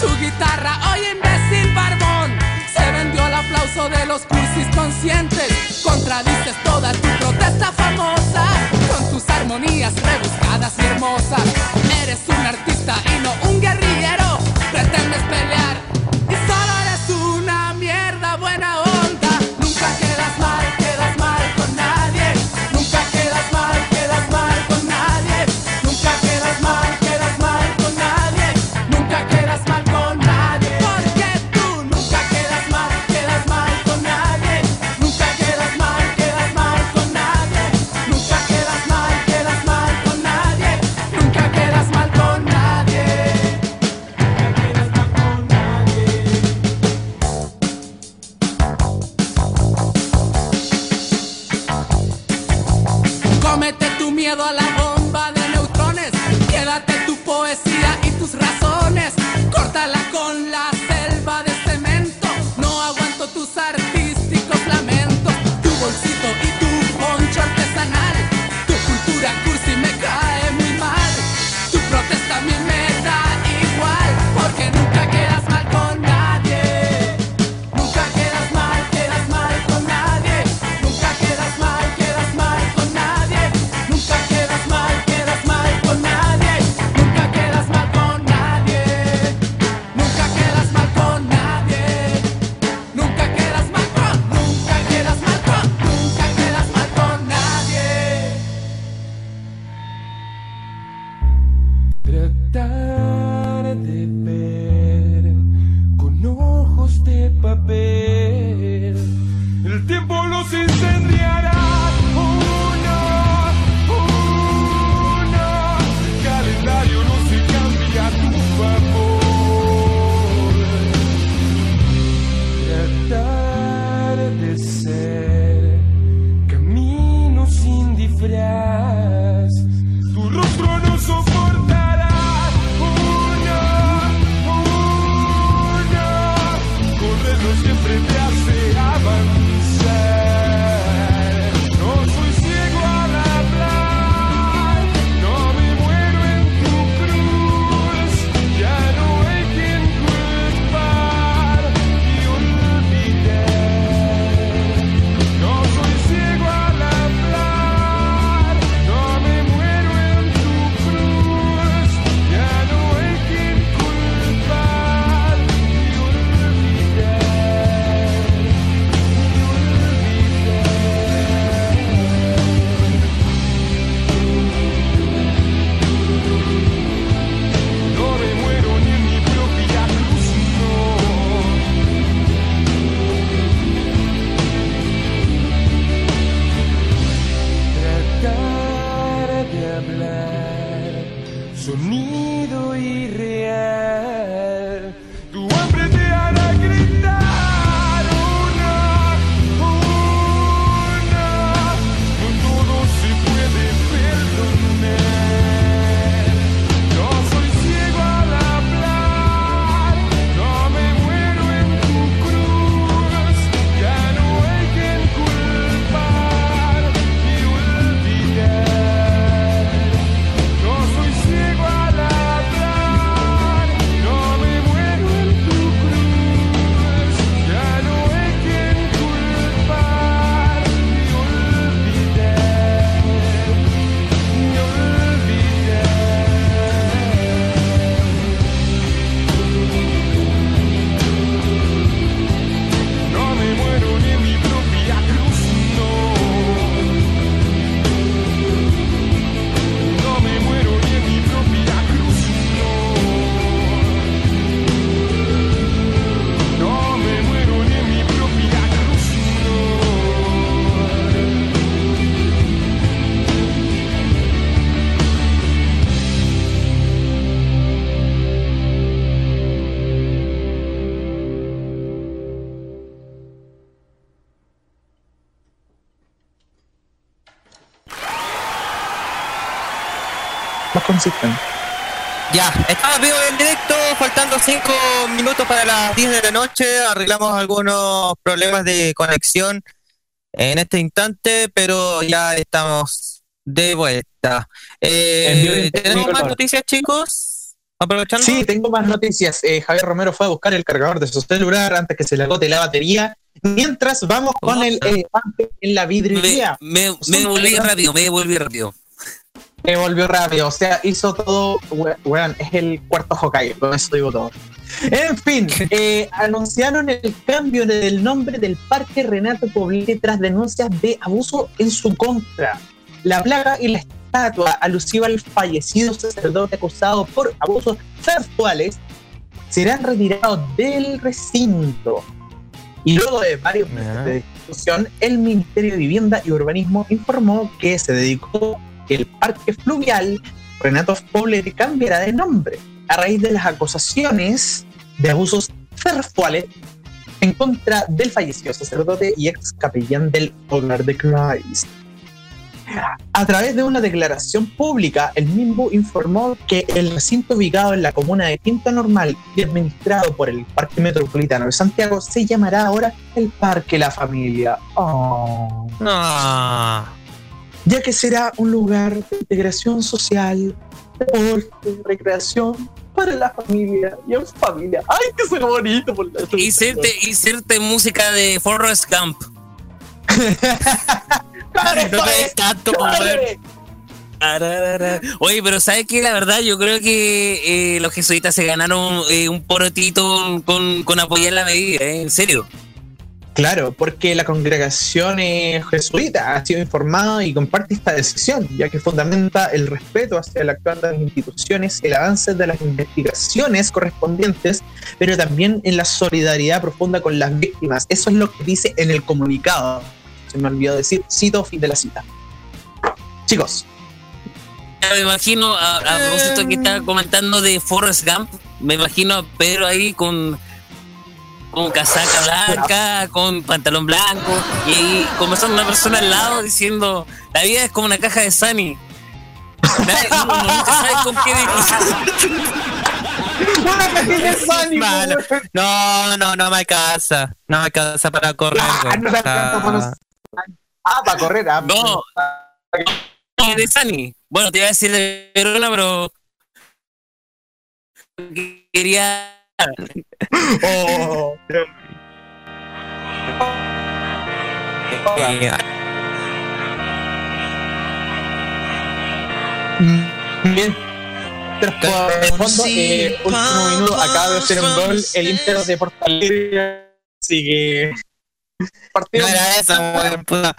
Tu guitarra, oye imbécil barbón, se vendió al aplauso de los cursis conscientes. Contradices toda tu protesta famosa con tus armonías rebuscadas y hermosas. Eres un artista y no un guerrillero. Pretendes pelear y solo eres una mierda buena Ya, estamos vivo en directo, faltando 5 minutos para las 10 de la noche. Arreglamos algunos problemas de conexión en este instante, pero ya estamos de vuelta. Eh, ¿Tenemos más noticias, chicos? Aprovechando. Sí, tengo más noticias. Eh, Javier Romero fue a buscar el cargador de su celular antes que se le agote la batería. Mientras vamos con el elefante en la Me, vidriería. me, me volví rápido, me volví rápido. Me volvió rápido, o sea, hizo todo. we- Weón, es el cuarto Hokage, con eso digo todo. En fin, eh, anunciaron el cambio del nombre del Parque Renato Poblete tras denuncias de abuso en su contra. La plaga y la estatua alusiva al fallecido sacerdote acusado por abusos sexuales serán retirados del recinto. Y luego de varios meses de discusión, el Ministerio de Vivienda y Urbanismo informó que se dedicó el parque fluvial Renato Poblete cambiará de nombre a raíz de las acusaciones de abusos sexuales en contra del fallecido sacerdote y ex capellán del Hogar de Christ. A través de una declaración pública, el MIMBU informó que el recinto ubicado en la comuna de Quinta Normal y administrado por el Parque Metropolitano de Santiago se llamará ahora el Parque La Familia. Oh No. Ya que será un lugar de integración social, deporte, recreación para la familia y en familia. ¡Ay, que suena bonito! Por la inserte música de Forrest Gump. ¡Claro, No te des tanto. Oye, pero ¿sabes qué? La verdad, yo creo que eh, los jesuitas se ganaron eh, un porotito con, con apoyar la medida, ¿eh? En serio. Claro, porque la congregación eh, jesuita ha sido informada y comparte esta decisión, ya que fundamenta el respeto hacia el actuar de las instituciones, el avance de las investigaciones correspondientes, pero también en la solidaridad profunda con las víctimas. Eso es lo que dice en el comunicado. Se me olvidó decir, cito fin de la cita. Chicos, Me imagino, a, a propósito que estaba comentando de Forrest Gump, me imagino a Pedro ahí con, con casaca blanca, con pantalón blanco, y ahí conversando con una persona al lado diciendo, la vida es como una caja de Sunny. Nadie- uno nunca sabe con qué una cajita de Sunny, Mano. No, no, no me alcanza. No me alcanza para correr. Ah, no para los- Ah, para correr. Ah, No. de Sunny. Bueno, te iba a decir de Verona, pero quería Oh. Eh, Mientras por el fondo, eh, último minuto, acaba de hacer un gol el Inter de Portalegre. Así que. Partido No era esa, weón, puta.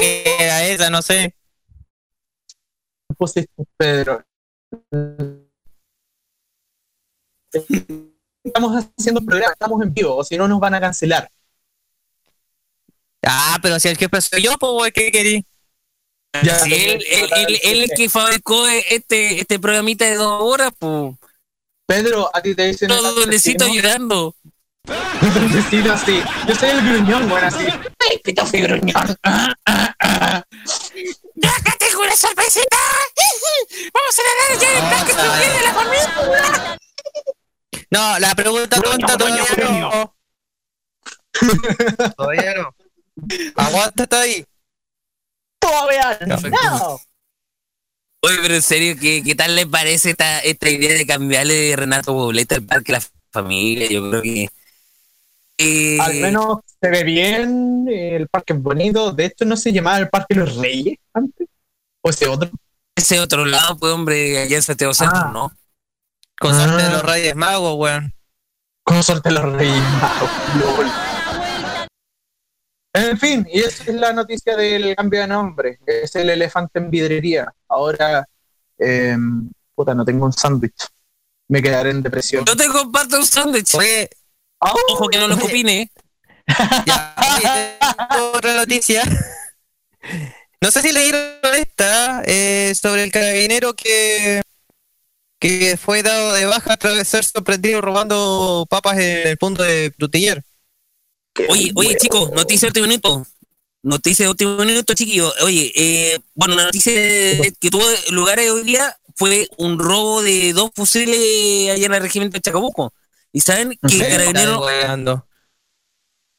Era esa, no sé. pusiste, Pedro. Estamos haciendo un programa, estamos en vivo, o si no nos van a cancelar. Ah, pero si el jefe soy yo, pues, ¿qué querí? Ya, Sí, él, él, él, él es que fabricó este, este programita de dos horas, pues. Pedro, a ti te dicen. Todo duendecito ayudando. Duendecito, sí. Yo soy el gruñón, bueno, así. ¡Ay, pito fui gruñón! Ah, ah, ah. ¡Acá tengo una sorpresita! ¡Vamos a ganar ya el tanque de la familia! No, la pregunta tonta todavía no. Todavía no. Aguántate ahí. Todavía no. Oye, pero en serio, ¿qué, qué tal le parece esta, esta idea de cambiarle de Renato Bobleta al parque a la familia? Yo creo que. eh, Al menos se ve bien, eh, el parque es bonito. De hecho, no se llamaba el Parque Los Reyes antes. O ese otro. Ese otro lado, pues, hombre, allá en Santiago Centro, Ah. ¿no? Con suerte de Ah. los Reyes Magos, weón. Con suerte los Reyes Magos. Lol. En fin, y esa es la noticia del cambio de nombre. Es el elefante en vidrería. Ahora, eh, puta, no tengo un sándwich. Me quedaré en depresión. Yo te comparto un sándwich. Oye, Ojo que no lo opine. ya, oye, tengo otra noticia. No sé si leyeron esta eh, sobre el carabinero que, que fue dado de baja tras ser sorprendido robando papas en el punto de Plutiller. Oye, oye, chicos, noticia de último minuto. Noticia de último minuto, chiquillos. Oye, eh, bueno, una noticia de- que tuvo lugar hoy día fue un robo de dos fusiles allá en el regimiento de Chacabuco. Y saben que serio? Carabinero, Weando.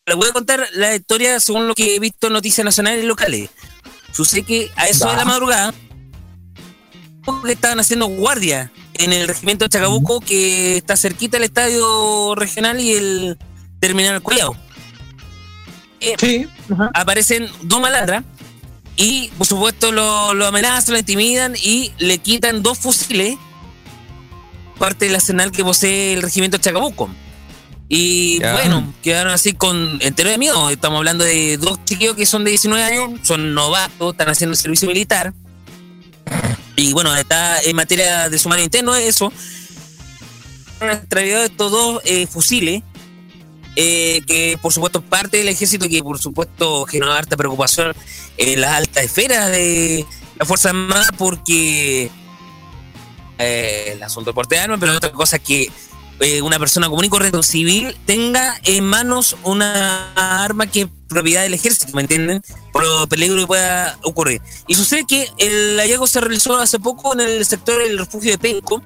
les voy a contar la historia según lo que he visto en noticias nacionales y locales. Sucede que a eso de la madrugada, que estaban haciendo guardia en el regimiento de Chacabuco, que está cerquita del estadio regional y el terminal Collao. Sí, ajá. aparecen dos malandras y por supuesto lo, lo amenazan, lo intimidan y le quitan dos fusiles, parte del arsenal que posee el regimiento Chacabuco. Y Ya. bueno, quedaron así con entero de miedo. Estamos hablando de dos chiquillos que son de 19 años, son novatos, están haciendo servicio militar. Y bueno, está en materia de sumario interno eso. Han extraviado estos dos eh, fusiles eh, que por supuesto parte del ejército que por supuesto generó harta preocupación en las altas esferas de la Fuerza Armada porque eh, el asunto de porte de armas, pero otra cosa que eh, una persona común y corriente, un civil, tenga en manos una arma que es propiedad del ejército, ¿me entienden? Por lo peligro que pueda ocurrir. Y sucede que el hallazgo se realizó hace poco en el sector del refugio de Penco,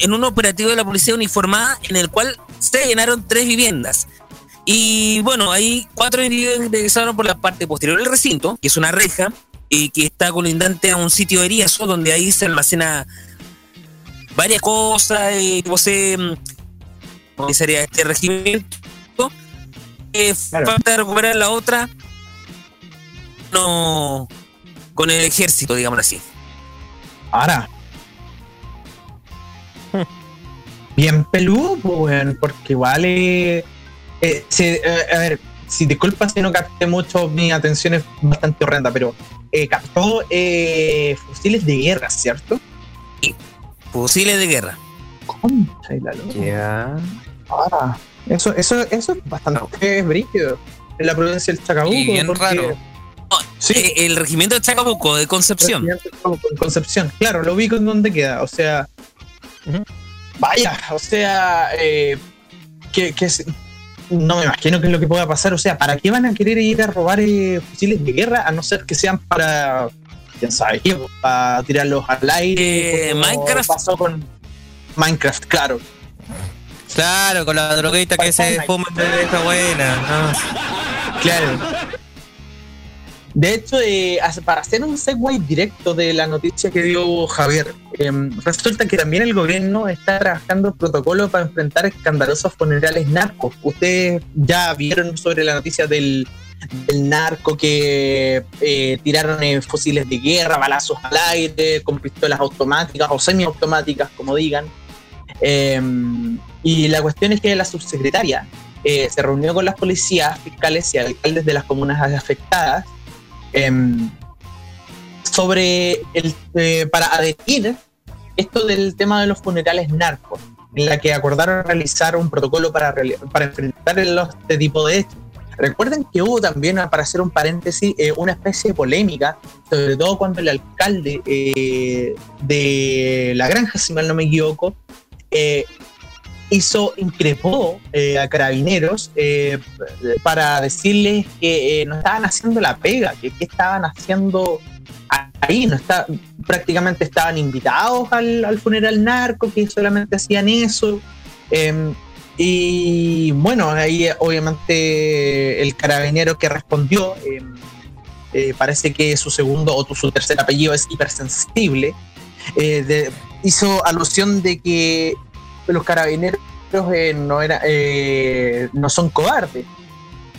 en un operativo de la policía uniformada en el cual se llenaron tres viviendas. Y bueno, ahí cuatro individuos ingresaron por la parte posterior del recinto, que es una reja, y que está colindante a un sitio de Eriazo, donde ahí se almacena varias cosas, y posee, ¿cómo sería este regimiento? Eh, Claro. Falta recuperar la otra, no, con el ejército, digamos así. Ahora. Bien peludo, weón, porque igual eh, Eh, se- eh, a ver, si disculpa si no capté mucho, mi atención es bastante horrenda, pero eh, captó eh, fusiles de guerra, ¿cierto? Fusiles de guerra. Concha y la lora. Ya. Ah, eso, eso, eso es bastante brígido. En la provincia del Chacabuco. Y bien porque- raro. No, Sí. eh, el regimiento de Chacabuco de Concepción. En Concepción, claro, lo ubico en donde queda. O sea, vaya, o sea, eh, que, que es- no me imagino qué es lo que pueda pasar. O sea, ¿para qué van a querer ir a robar eh, fusiles de guerra a no ser que sean para, quién sabe qué, para tirarlos al aire? Eh, Minecraft. pasó con Minecraft, claro. Claro, con la droguita que se fuma deja buena. ¿no? Claro. De hecho, eh, para hacer un segue directo de la noticia que dio Javier, em, resulta que también el gobierno está trabajando protocolo para enfrentar escandalosos funerales narcos. Ustedes ya vieron sobre la noticia del, del narco que eh, tiraron eh, fusiles de guerra, balazos al aire, con pistolas automáticas o semiautomáticas, como digan. Em, y la cuestión es que la subsecretaria eh, se reunió con las policías, fiscales y alcaldes de las comunas afectadas em, sobre el eh, para adherir esto del tema de los funerales narcos, en la que acordaron realizar un protocolo para, para enfrentar este tipo de hechos. Recuerden que hubo también, para hacer un paréntesis, eh, una especie de polémica, sobre todo cuando el alcalde eh, de La Granja, si mal no me equivoco, eh, hizo, increpó eh, a carabineros eh, para decirles que no estaban haciendo la pega, que qué estaban haciendo ahí, no está, prácticamente estaban invitados al, al funeral narco, que solamente hacían eso. eh, y bueno, ahí obviamente el carabinero que respondió, eh, parece que su segundo o su tercer apellido es hipersensible, hizo alusión de que los carabineros eh, eh, no son cobardes.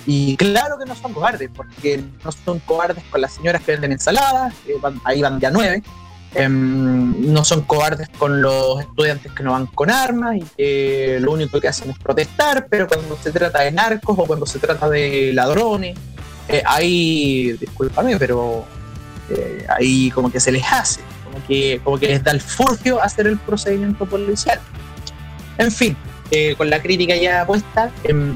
Y claro que no son cobardes, porque no son cobardes con las señoras que venden ensaladas, van- ahí van ya nueve. Em, no son cobardes con los estudiantes que no van con armas y que lo único que hacen es protestar, pero cuando se trata de narcos o cuando se trata de ladrones, eh, ahí, discúlpame, pero eh, ahí como que se les hace, como que, como que les da el furcio hacer el procedimiento policial. En fin, eh, con la crítica ya puesta, em,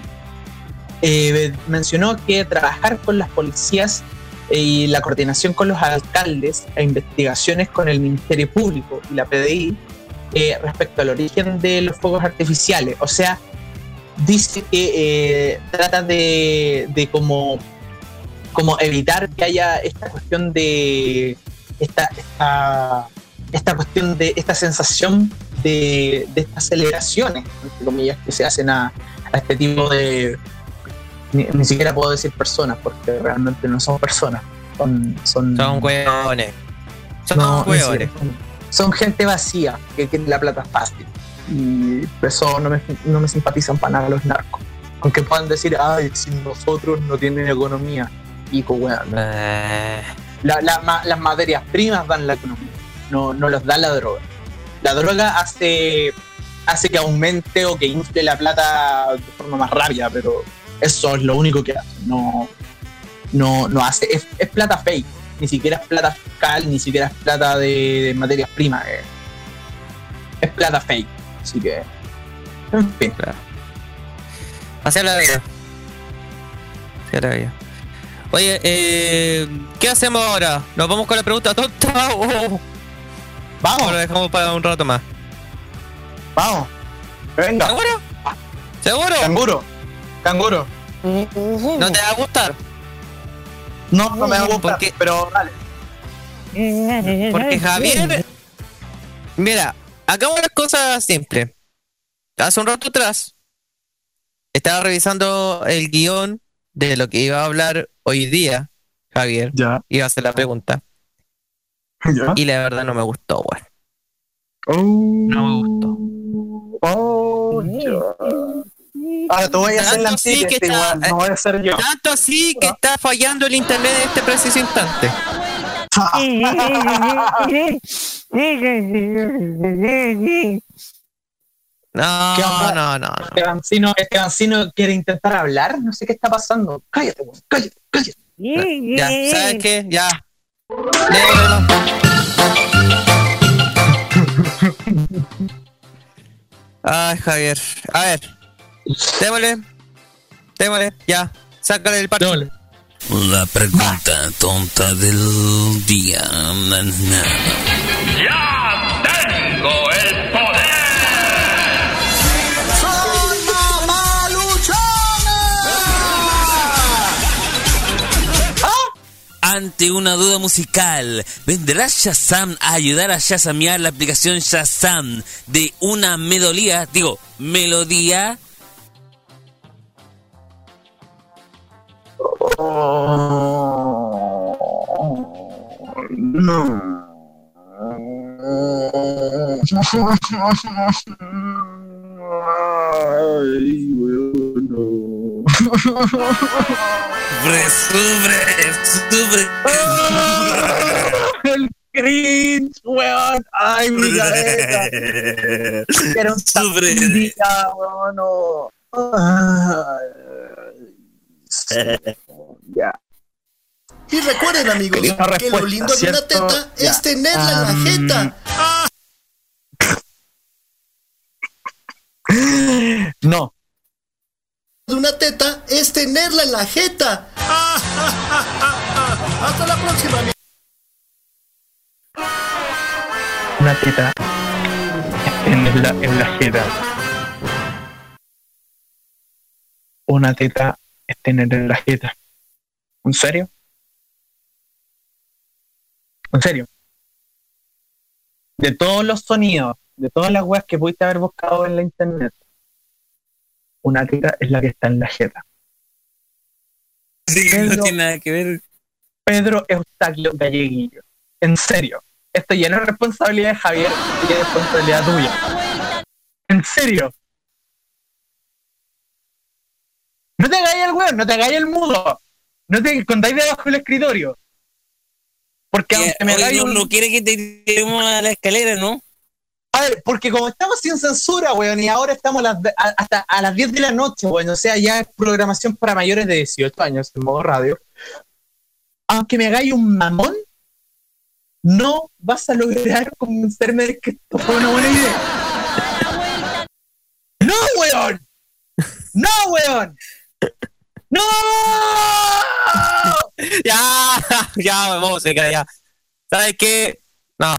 eh, mencionó que trabajar con las policías eh, y la coordinación con los alcaldes e investigaciones con el Ministerio Público y la PDI respecto al origen de los fuegos artificiales. O sea, dice que eh, trata de, de como, como evitar que haya esta cuestión de esta, esta, esta cuestión de esta sensación de, de estas celebraciones, entre comillas, que se hacen a, a este tipo de, ni, ni siquiera puedo decir personas porque realmente no son personas. Son, son, Son hueones. Son no, hueones. son, son gente vacía que quiere la plata fácil. Y por eso no me, no me simpatizan para nada los narcos. Aunque puedan decir, ay, si nosotros no tienen economía. Hijo, weón. Eh, La- la ma- las materias primas dan la economía, no, no los da la droga. La droga hace, hace que aumente o que infle la plata de forma más rápida, pero eso es lo único que hace. No, no, no hace. Es, plata fake, ni siquiera es plata fiscal, ni siquiera es plata de, materias primas. Es plata fake. Así que. En fin. Hacia la vida. Hacia la vida. Oye, eh, ¿qué hacemos ahora? ¿Nos vamos con la pregunta tonta o, o Vamos, lo dejamos para un rato más? vamos. Venga, ¿Seguro? ¿Seguro? canguro. Canguro. ¿No te va a gustar? No, no me va a gustar, Porque- pero dale. Porque Javier. Mira, hagamos las cosas simples. Hace un rato atrás estaba revisando el guion de lo que iba a hablar hoy día, Javier. Ya, Iba a hacer la pregunta. ya. Y la verdad no me gustó, weón. No me gustó. Oh, ya. Ahora te voy a hacer la Tanto sí que está- no voy a ser yo. Tanto así que está fallando el internet en este preciso instante. No, no, no, no. Estebancino, Estebancino quiere intentar hablar, no sé qué está pasando. Cállate, weón, cállate, cállate. Ya, ¿sabes qué? Ya. Démosle. Ay, Javier. A ver. Démosle. Démosle. Ya. Sácale el parche. La pregunta tonta del día. Na, na. Ante una duda musical, ¿vendrá Shazam a ayudar a Shazamear la aplicación Shazam de una melodía? Digo, melodía. Sufre, sufre, sufre. El cringe, weón. Ay, mi cabeza. Era un Sufre. tapidita, weón. no. Ya. Y recuerden, amigos, que lo lindo de una teta Ya. es tenerla en la jeta. No. De una teta es tenerla en la jeta. Hasta la próxima. Una teta en la, en la jeta. Una teta es tener en la jeta. ¿En serio? ¿En serio? De todos los sonidos, de todas las weas que pudiste haber buscado en la internet, una teta es la que está en la jeta. Sí, no Pedro. tiene nada que ver. Pedro Eustaquio Galleguillo. En serio. Esto ya no es responsabilidad de Javier y es responsabilidad tuya. En serio. No te hagáis el weón, no te hagáis el mudo. No te escondáis debajo del escritorio. Porque Que aunque me hagáis no, un- no quiere que te tiremos a la escalera, ¿no? A ver, porque como estamos sin censura, weón, y ahora estamos hasta a las 10 de la noche, weón, o sea, ya es programación para mayores de 18 años en modo radio. Aunque me hagáis un mamón, no vas a lograr convencerme de que esto fue una buena idea. ¡No, weón! ¡No, weón! ¡No! Ya, ya, vamos ya. ¿Sabes qué? No.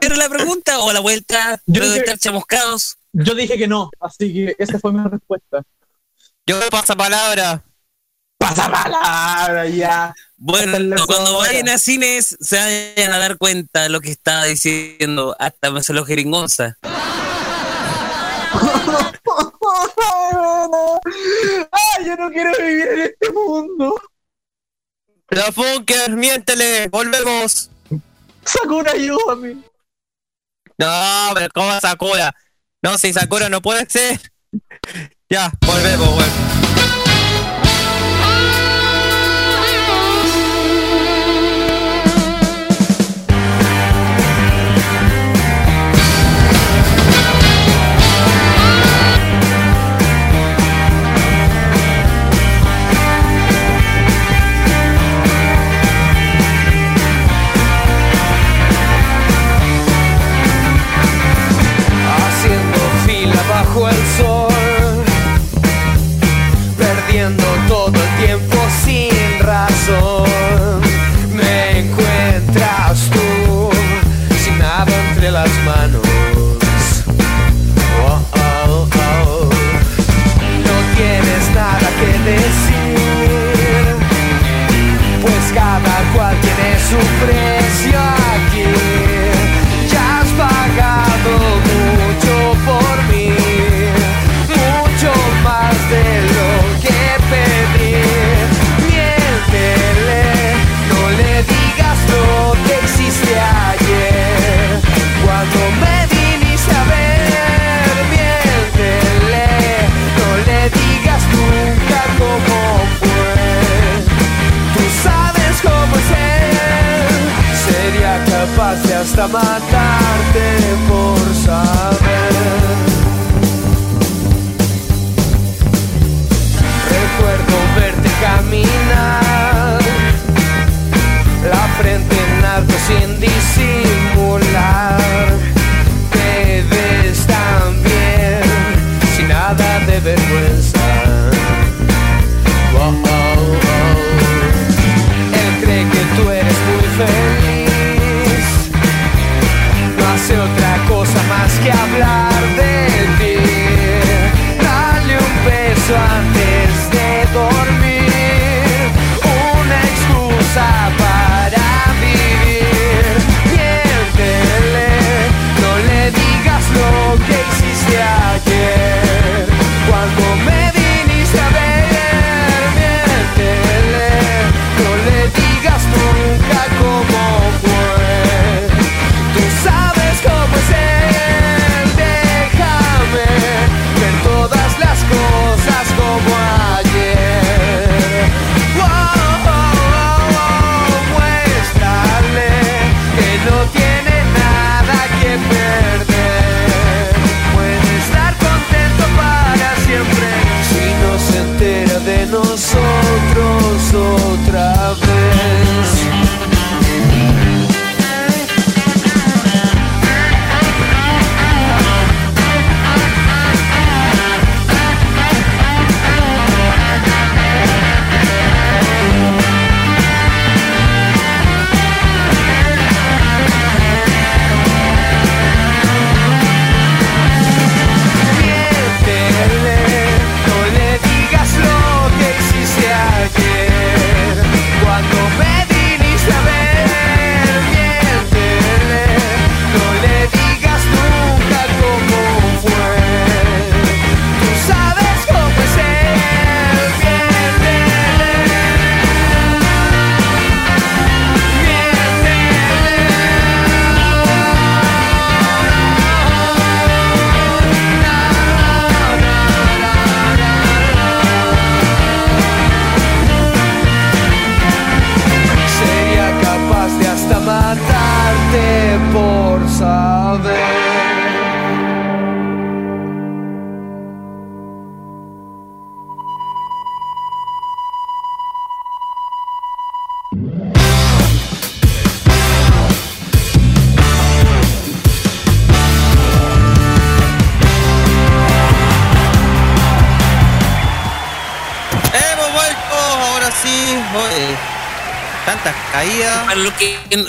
¿Era la pregunta o la vuelta? Yo dije- estar chamuscados. Yo dije que no, así que esa fue mi respuesta. Yo me paso palabra. Pasa palabra ya. Bueno, cuando vayan a cines se vayan a dar cuenta de lo que estaba diciendo. Hasta me se lo jeringonza. Ay, yo no quiero vivir en este mundo. La Funker, miéntele, volvemos. Sakura, ayúdame. No, pero ¿cómo Sakura? No, si Sakura no puede ser. Ya, volvemos, volvemos. Hasta matarte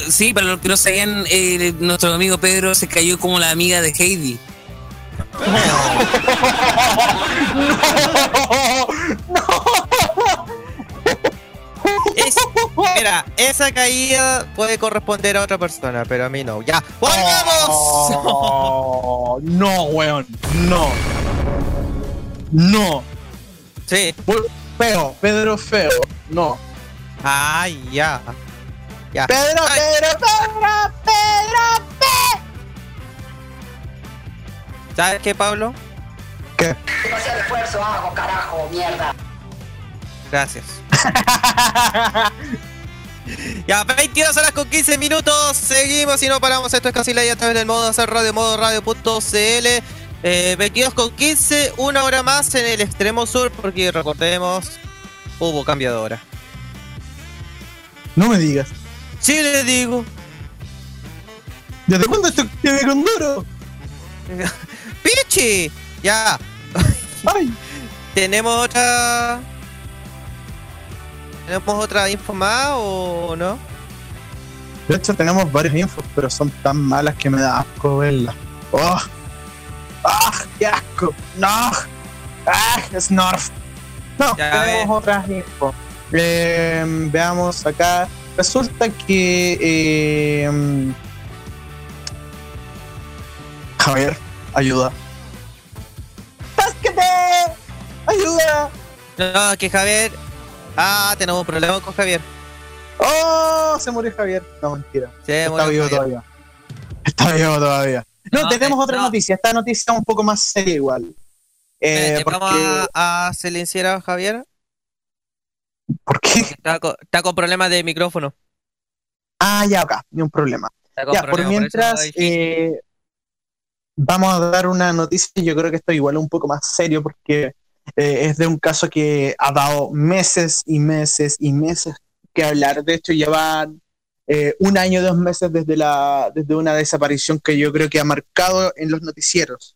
sí, para los que no sabían, eh, nuestro amigo Pedro se cayó como la amiga de Heidi. Es- mira, esa caída puede corresponder a otra persona, pero a mí no. Ya, volvamos. Oh, no, weón. No. No. Sí. Feo, Pedro feo. No. Ay, ya. Ya. Pedro, Ay. Pedro, Pedro, Pedro, Pedro. ¿Sabes qué, Pablo? ¿Qué? Demasiado esfuerzo hago, carajo, mierda. Gracias. Ya, 22 horas con 15 minutos. Seguimos y no paramos. Esto es casi la a través del modo hacer radio, modo radio.cl. Eh, 22 con 15, una hora más en el extremo sur, porque recordemos, hubo cambio de hora. No me digas. Sí, les digo. ¿Desde cuándo esto tiene con duro? ¡Pichi! Ya. Ay. ¿Tenemos otra. ¿Tenemos otra info más o no? De hecho, tenemos varias infos, pero son tan malas que me da asco verlas. ¡Oh! ¡Ah! ¡Qué asco! ¡No! ¡Ah! ¡Snarf! No, Ya, tenemos ve. otras infos. Eh, veamos acá. Resulta que. eh, Javier, ayuda. ¡Tásquete! ¡Ayuda! No, que Javier. Ah, tenemos un problema con Javier. ¡Oh! Se murió Javier. No, mentira. Se Está vivo Javier. todavía. Está vivo todavía. No, No, tenemos otra no. noticia. Esta noticia es un poco más seria igual. Eh, porque... Vamos a, a silenciar a Javier. ¿Por qué? Está con, está con problemas de micrófono. Ah, ya acá, ni un problema. Está con Ya, por mientras eh, vamos a dar una noticia, yo creo que esto igual es un poco más serio porque eh, es de un caso que ha dado meses y meses y meses que hablar. De hecho, llevan eh, un año, dos meses desde, la, desde una desaparición que yo creo que ha marcado en los noticieros.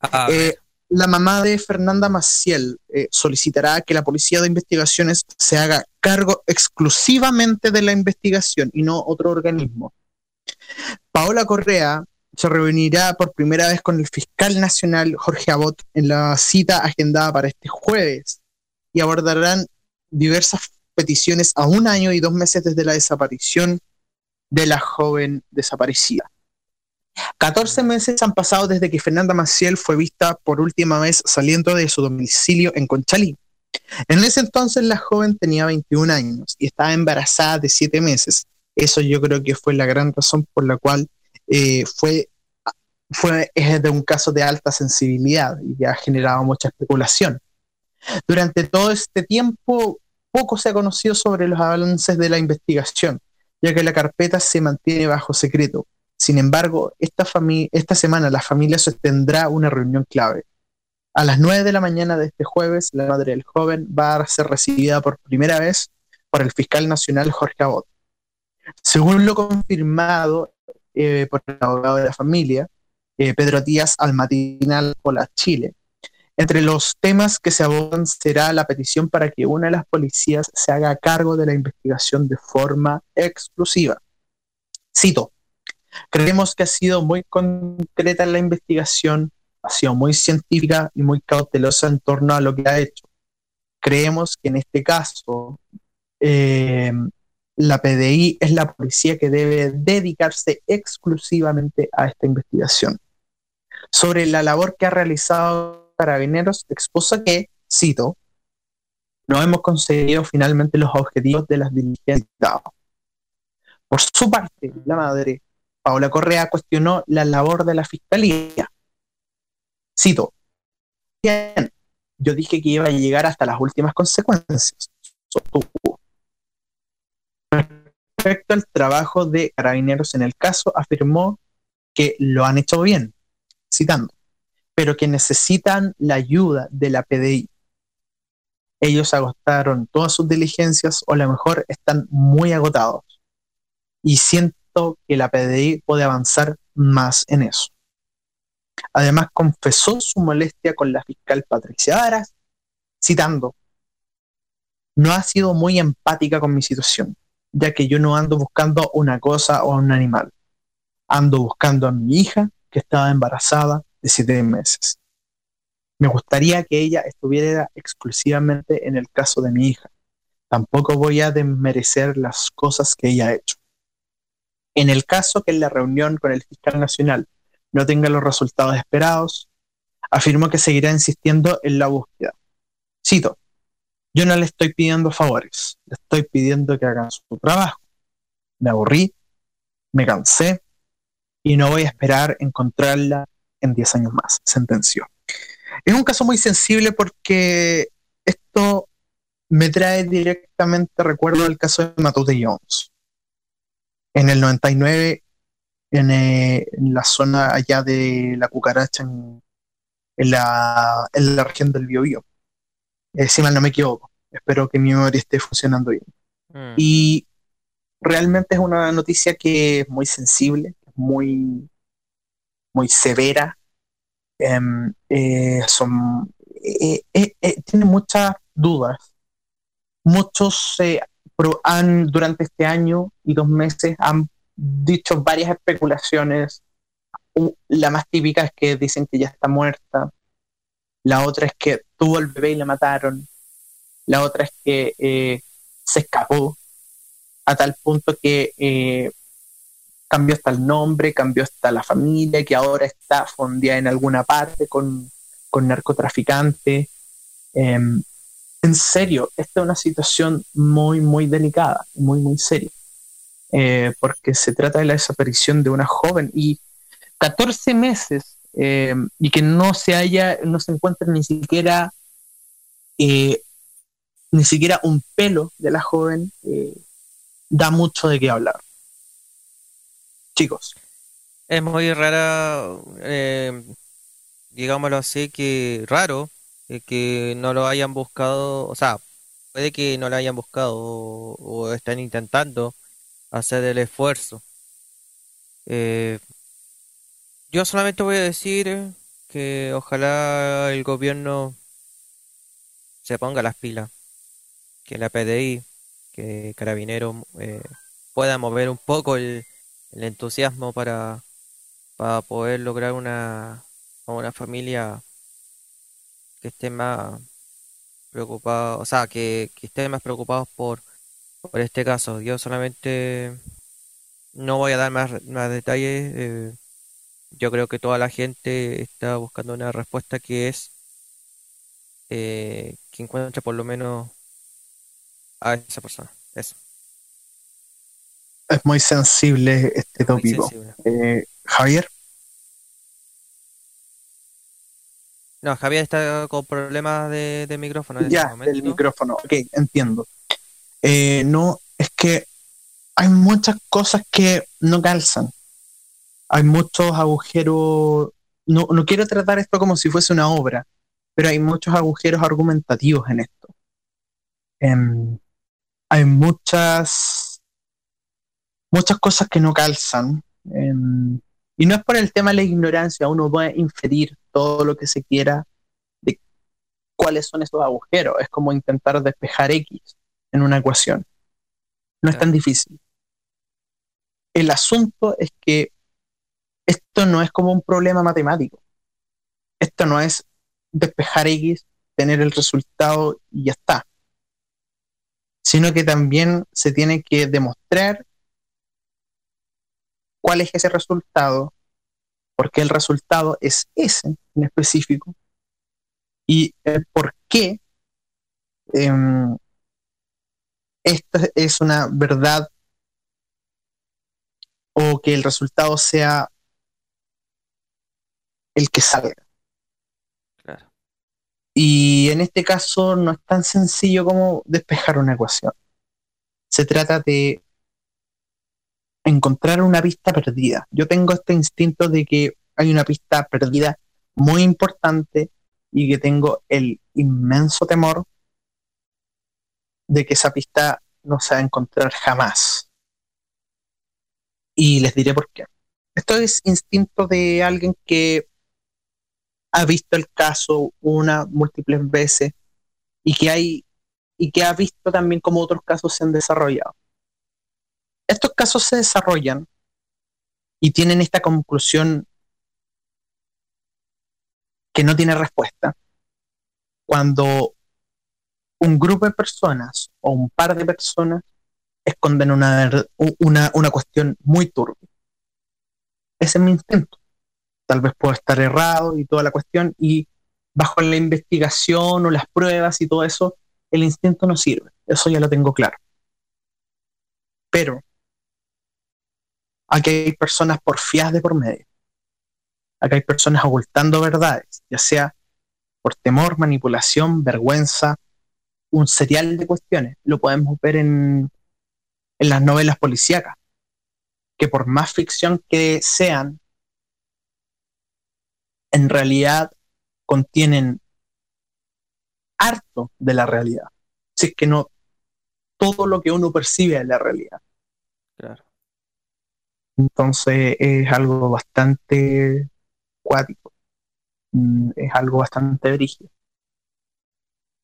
A Eh, la mamá de Fernanda Maciel eh, solicitará que la Policía de Investigaciones se haga cargo exclusivamente de la investigación y no otro organismo. Paola Correa se reunirá por primera vez con el fiscal nacional Jorge Abot en la cita agendada para este jueves y abordarán diversas peticiones a un año y dos meses desde la desaparición de la joven desaparecida. 14 meses han pasado desde que Fernanda Maciel fue vista por última vez saliendo de su domicilio en Conchalí. En ese entonces la joven tenía 21 años y estaba embarazada de 7 meses. Eso yo creo que fue la gran razón por la cual eh, fue, fue de un caso de alta sensibilidad y que ha generado mucha especulación. Durante todo este tiempo, poco se ha conocido sobre los avances de la investigación, ya que la carpeta se mantiene bajo secreto. Sin embargo, esta, semana la familia sostendrá una reunión clave. A las 9 de la mañana de este jueves, la madre del joven va a ser recibida por primera vez por el fiscal nacional Jorge Abot. Según lo confirmado eh, por el abogado de la familia, eh, Pedro Díaz al matinal Hola Chile, entre los temas que se abordan será la petición para que una de las policías se haga cargo de la investigación de forma exclusiva. Cito, creemos que ha sido muy concreta la investigación, ha sido muy científica y muy cautelosa en torno a lo que ha hecho. Creemos que en este caso eh, la PDI es la policía que debe dedicarse exclusivamente a esta investigación. Sobre la labor que ha realizado Carabineros, expuso que, cito, no hemos conseguido finalmente los objetivos de las diligencias. dadas". Por su parte, la madre, Paola Correa, cuestionó la labor de la fiscalía. Cito, bien, yo dije que iba a llegar hasta las últimas consecuencias. Respecto al trabajo de carabineros en el caso, afirmó que lo han hecho bien, citando, pero que necesitan la ayuda de la PDI. Ellos agotaron todas sus diligencias o a lo mejor están muy agotados. Y que la PDI puede avanzar más en eso. Además, confesó su molestia con la fiscal Patricia Aras, citando, no ha sido muy empática con mi situación, ya que yo no ando buscando una cosa o un animal. Ando buscando a mi hija que estaba embarazada de siete meses. Me gustaría que ella estuviera exclusivamente en el caso de mi hija. Tampoco voy a desmerecer las cosas que ella ha hecho. En el caso que en la reunión con el fiscal nacional no tenga los resultados esperados, afirmó que seguirá insistiendo en la búsqueda. Cito, yo no le estoy pidiendo favores, le estoy pidiendo que hagan su trabajo. Me aburrí, me cansé y no voy a esperar encontrarla en 10 años más, sentenció. Es un caso muy sensible porque esto me trae directamente recuerdo del caso de Matute Jones. En el 99, en, eh, en la zona allá de la cucaracha, en, en la, en la región del Biobío. Eh, si mal no me equivoco. Espero que mi memoria esté funcionando bien. mm, Y realmente es una noticia que es muy sensible, muy, muy severa. Em, eh, son, eh, eh, tiene muchas dudas. Muchos eh, han, durante este año y dos meses han dicho varias especulaciones. La más típica es que dicen que ya está muerta. La otra es que tuvo el bebé y la mataron. La otra es que eh, se escapó a tal punto que eh, cambió hasta el nombre, cambió hasta la familia, que ahora está fondeada en alguna parte con, con narcotraficantes. Em, en serio, esta es una situación muy, muy delicada, muy, muy seria, eh, porque se trata de la desaparición de una joven y 14 meses eh, y que no se haya, no se encuentre ni siquiera eh, ni siquiera un pelo de la joven da mucho de qué hablar. chicos. Es muy rara, digámoslo así, que raro eh, que no lo hayan buscado, o sea, puede que no lo hayan buscado o, o están intentando hacer el esfuerzo. Eh, yo solamente voy a decir que ojalá el gobierno se ponga las pilas, que la PDI, que Carabineros eh, pueda mover un poco el, el entusiasmo para, para poder lograr una, una familia que esté más preocupada, o sea, que, que esté más preocupados por, por este caso. Yo solamente no voy a dar más, más detalles. eh, yo creo que toda la gente está buscando una respuesta que es eh, que encuentre por lo menos a esa persona. Eso. Es muy sensible este tópico. Eh, Javier, No, Javier está con problemas de, de micrófono en este ya, el momento. micrófono. Ok, entiendo. Eh, no, es que hay muchas cosas que no calzan. Hay muchos agujeros. No, no quiero tratar esto como si fuese una obra, pero hay muchos agujeros argumentativos en esto. Em, hay muchas, muchas cosas que no calzan. em, y no es por el tema de la ignorancia, uno puede inferir todo lo que se quiera de cuáles son esos agujeros. Es como intentar despejar X en una ecuación. No es tan difícil. El asunto es que esto no es como un problema matemático. Esto no es despejar X, tener el resultado y ya está. Sino que también se tiene que demostrar cuál es ese resultado, por qué el resultado es ese en específico y el por qué em, esta es una verdad o que el resultado sea el que salga. Claro. Y en este caso no es tan sencillo como despejar una ecuación. Se trata de encontrar una pista perdida. Yo tengo este instinto de que hay una pista perdida muy importante y que tengo el inmenso temor de que esa pista no se va a encontrar jamás. Y les diré por qué. Esto es instinto de alguien que ha visto el caso una, múltiples veces y que hay y que ha visto también cómo otros casos se han desarrollado. Estos casos se desarrollan y tienen esta conclusión que no tiene respuesta cuando un grupo de personas o un par de personas esconden una, una, cuestión muy turbia. Ese es mi instinto. Tal vez puedo estar errado y toda la cuestión, y bajo la investigación o las pruebas y todo eso, el instinto no sirve. Eso ya lo tengo claro. Pero aquí hay personas porfiadas de por medio. Acá hay personas ocultando verdades, ya sea por temor, manipulación, vergüenza, un serial de cuestiones. Lo podemos ver en, en las novelas policíacas, que por más ficción que sean, en realidad contienen harto de la realidad. Si es que no todo lo que uno percibe es la realidad. Claro. Entonces es algo bastante cuático. Mm, Es algo bastante brígido.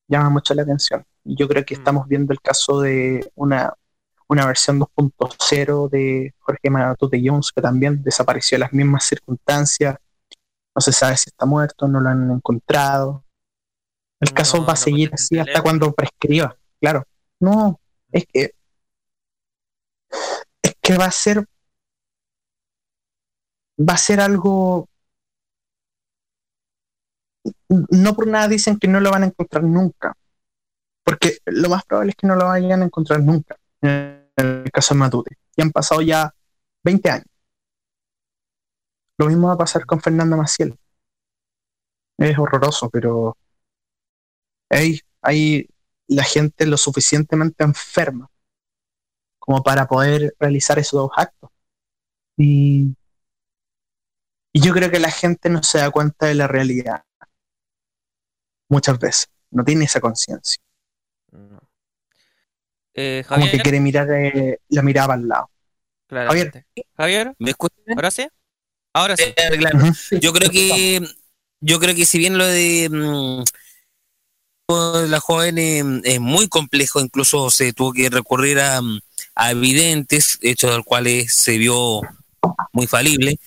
Llama mucho la atención. Y yo creo que Mm. estamos viendo el caso de una, una versión 2.0 de Jorge Matute Jones, que también desapareció en las mismas circunstancias. No se sabe si está muerto, no lo han encontrado. El No, caso va a seguir así hasta cuando prescriba. Claro. No, es que es que va a ser va a ser algo no por nada dicen que no lo van a encontrar nunca porque lo más probable es que no lo vayan a encontrar nunca en el caso de Matute. Y han pasado ya 20 años. Lo mismo va a pasar con Fernanda Maciel. Es horroroso pero hay, hay la gente lo suficientemente enferma como para poder realizar esos dos actos. Y, y yo creo que la gente no se da cuenta de la realidad. Muchas veces. No tiene esa conciencia. Eh, Como que Javier, quiere mirar eh, la mirada para el lado. claramente. Javier, ¿Me escuchas? ¿ahora sí? Ahora sí. Eh, claro. Yo creo que yo creo que si bien lo de mm, la joven eh, es muy complejo, incluso se tuvo que recurrir a, mm, a evidentes, hechos del cuales se vio muy falible.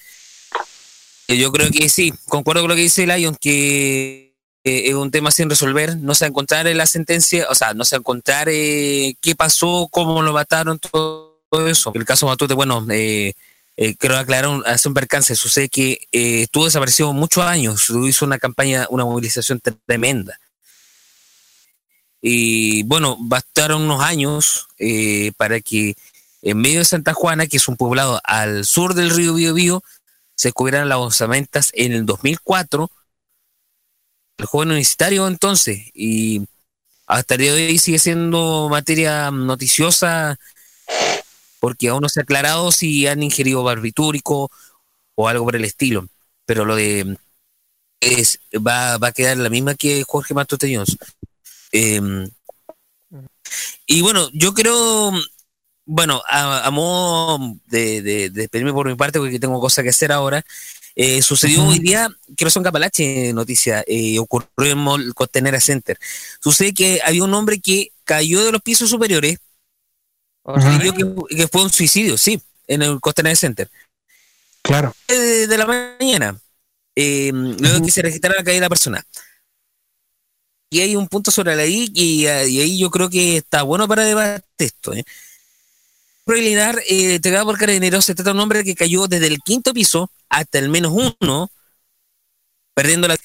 Eh, Yo creo que sí, concuerdo con lo que dice Lion, que eh, es un tema sin resolver, no se va a encontrar en la sentencia, o sea, no se va a encontrar eh, qué pasó, cómo lo mataron, todo, todo eso. El caso Matute, bueno, eh, eh, quiero aclarar, un, percance, sucede que estuvo desaparecido muchos años, hizo una campaña, una movilización tremenda. Y bueno, bastaron unos años para que en medio de Santa Juana, que es un poblado al sur del río Biobío, se descubrieran las osamentas en el 2004. El joven universitario entonces, y hasta el día de hoy sigue siendo materia noticiosa porque aún no se ha aclarado si han ingerido barbitúrico o algo por el estilo. Pero lo de es, va, va a quedar la misma que Jorge Jones. Eh, y bueno, yo creo, bueno, a, a modo de, de, de despedirme por mi parte, porque tengo cosas que hacer ahora, eh, sucedió hoy día, creo que son Capalache noticia, eh, ocurrió en Mall Costanera Center. Sucede que había un hombre que cayó de los pisos superiores, que, que fue un suicidio, sí, en el Costanera Center. Claro. De, de la mañana, eh, luego que se registrara la caída de la persona. Y hay un punto sobre la I y, y ahí yo creo que está bueno para debatir esto. ¿eh? Preliminar, eh, entregado por carabineros, se trata de un hombre que cayó desde el quinto piso hasta el menos uno, perdiendo la...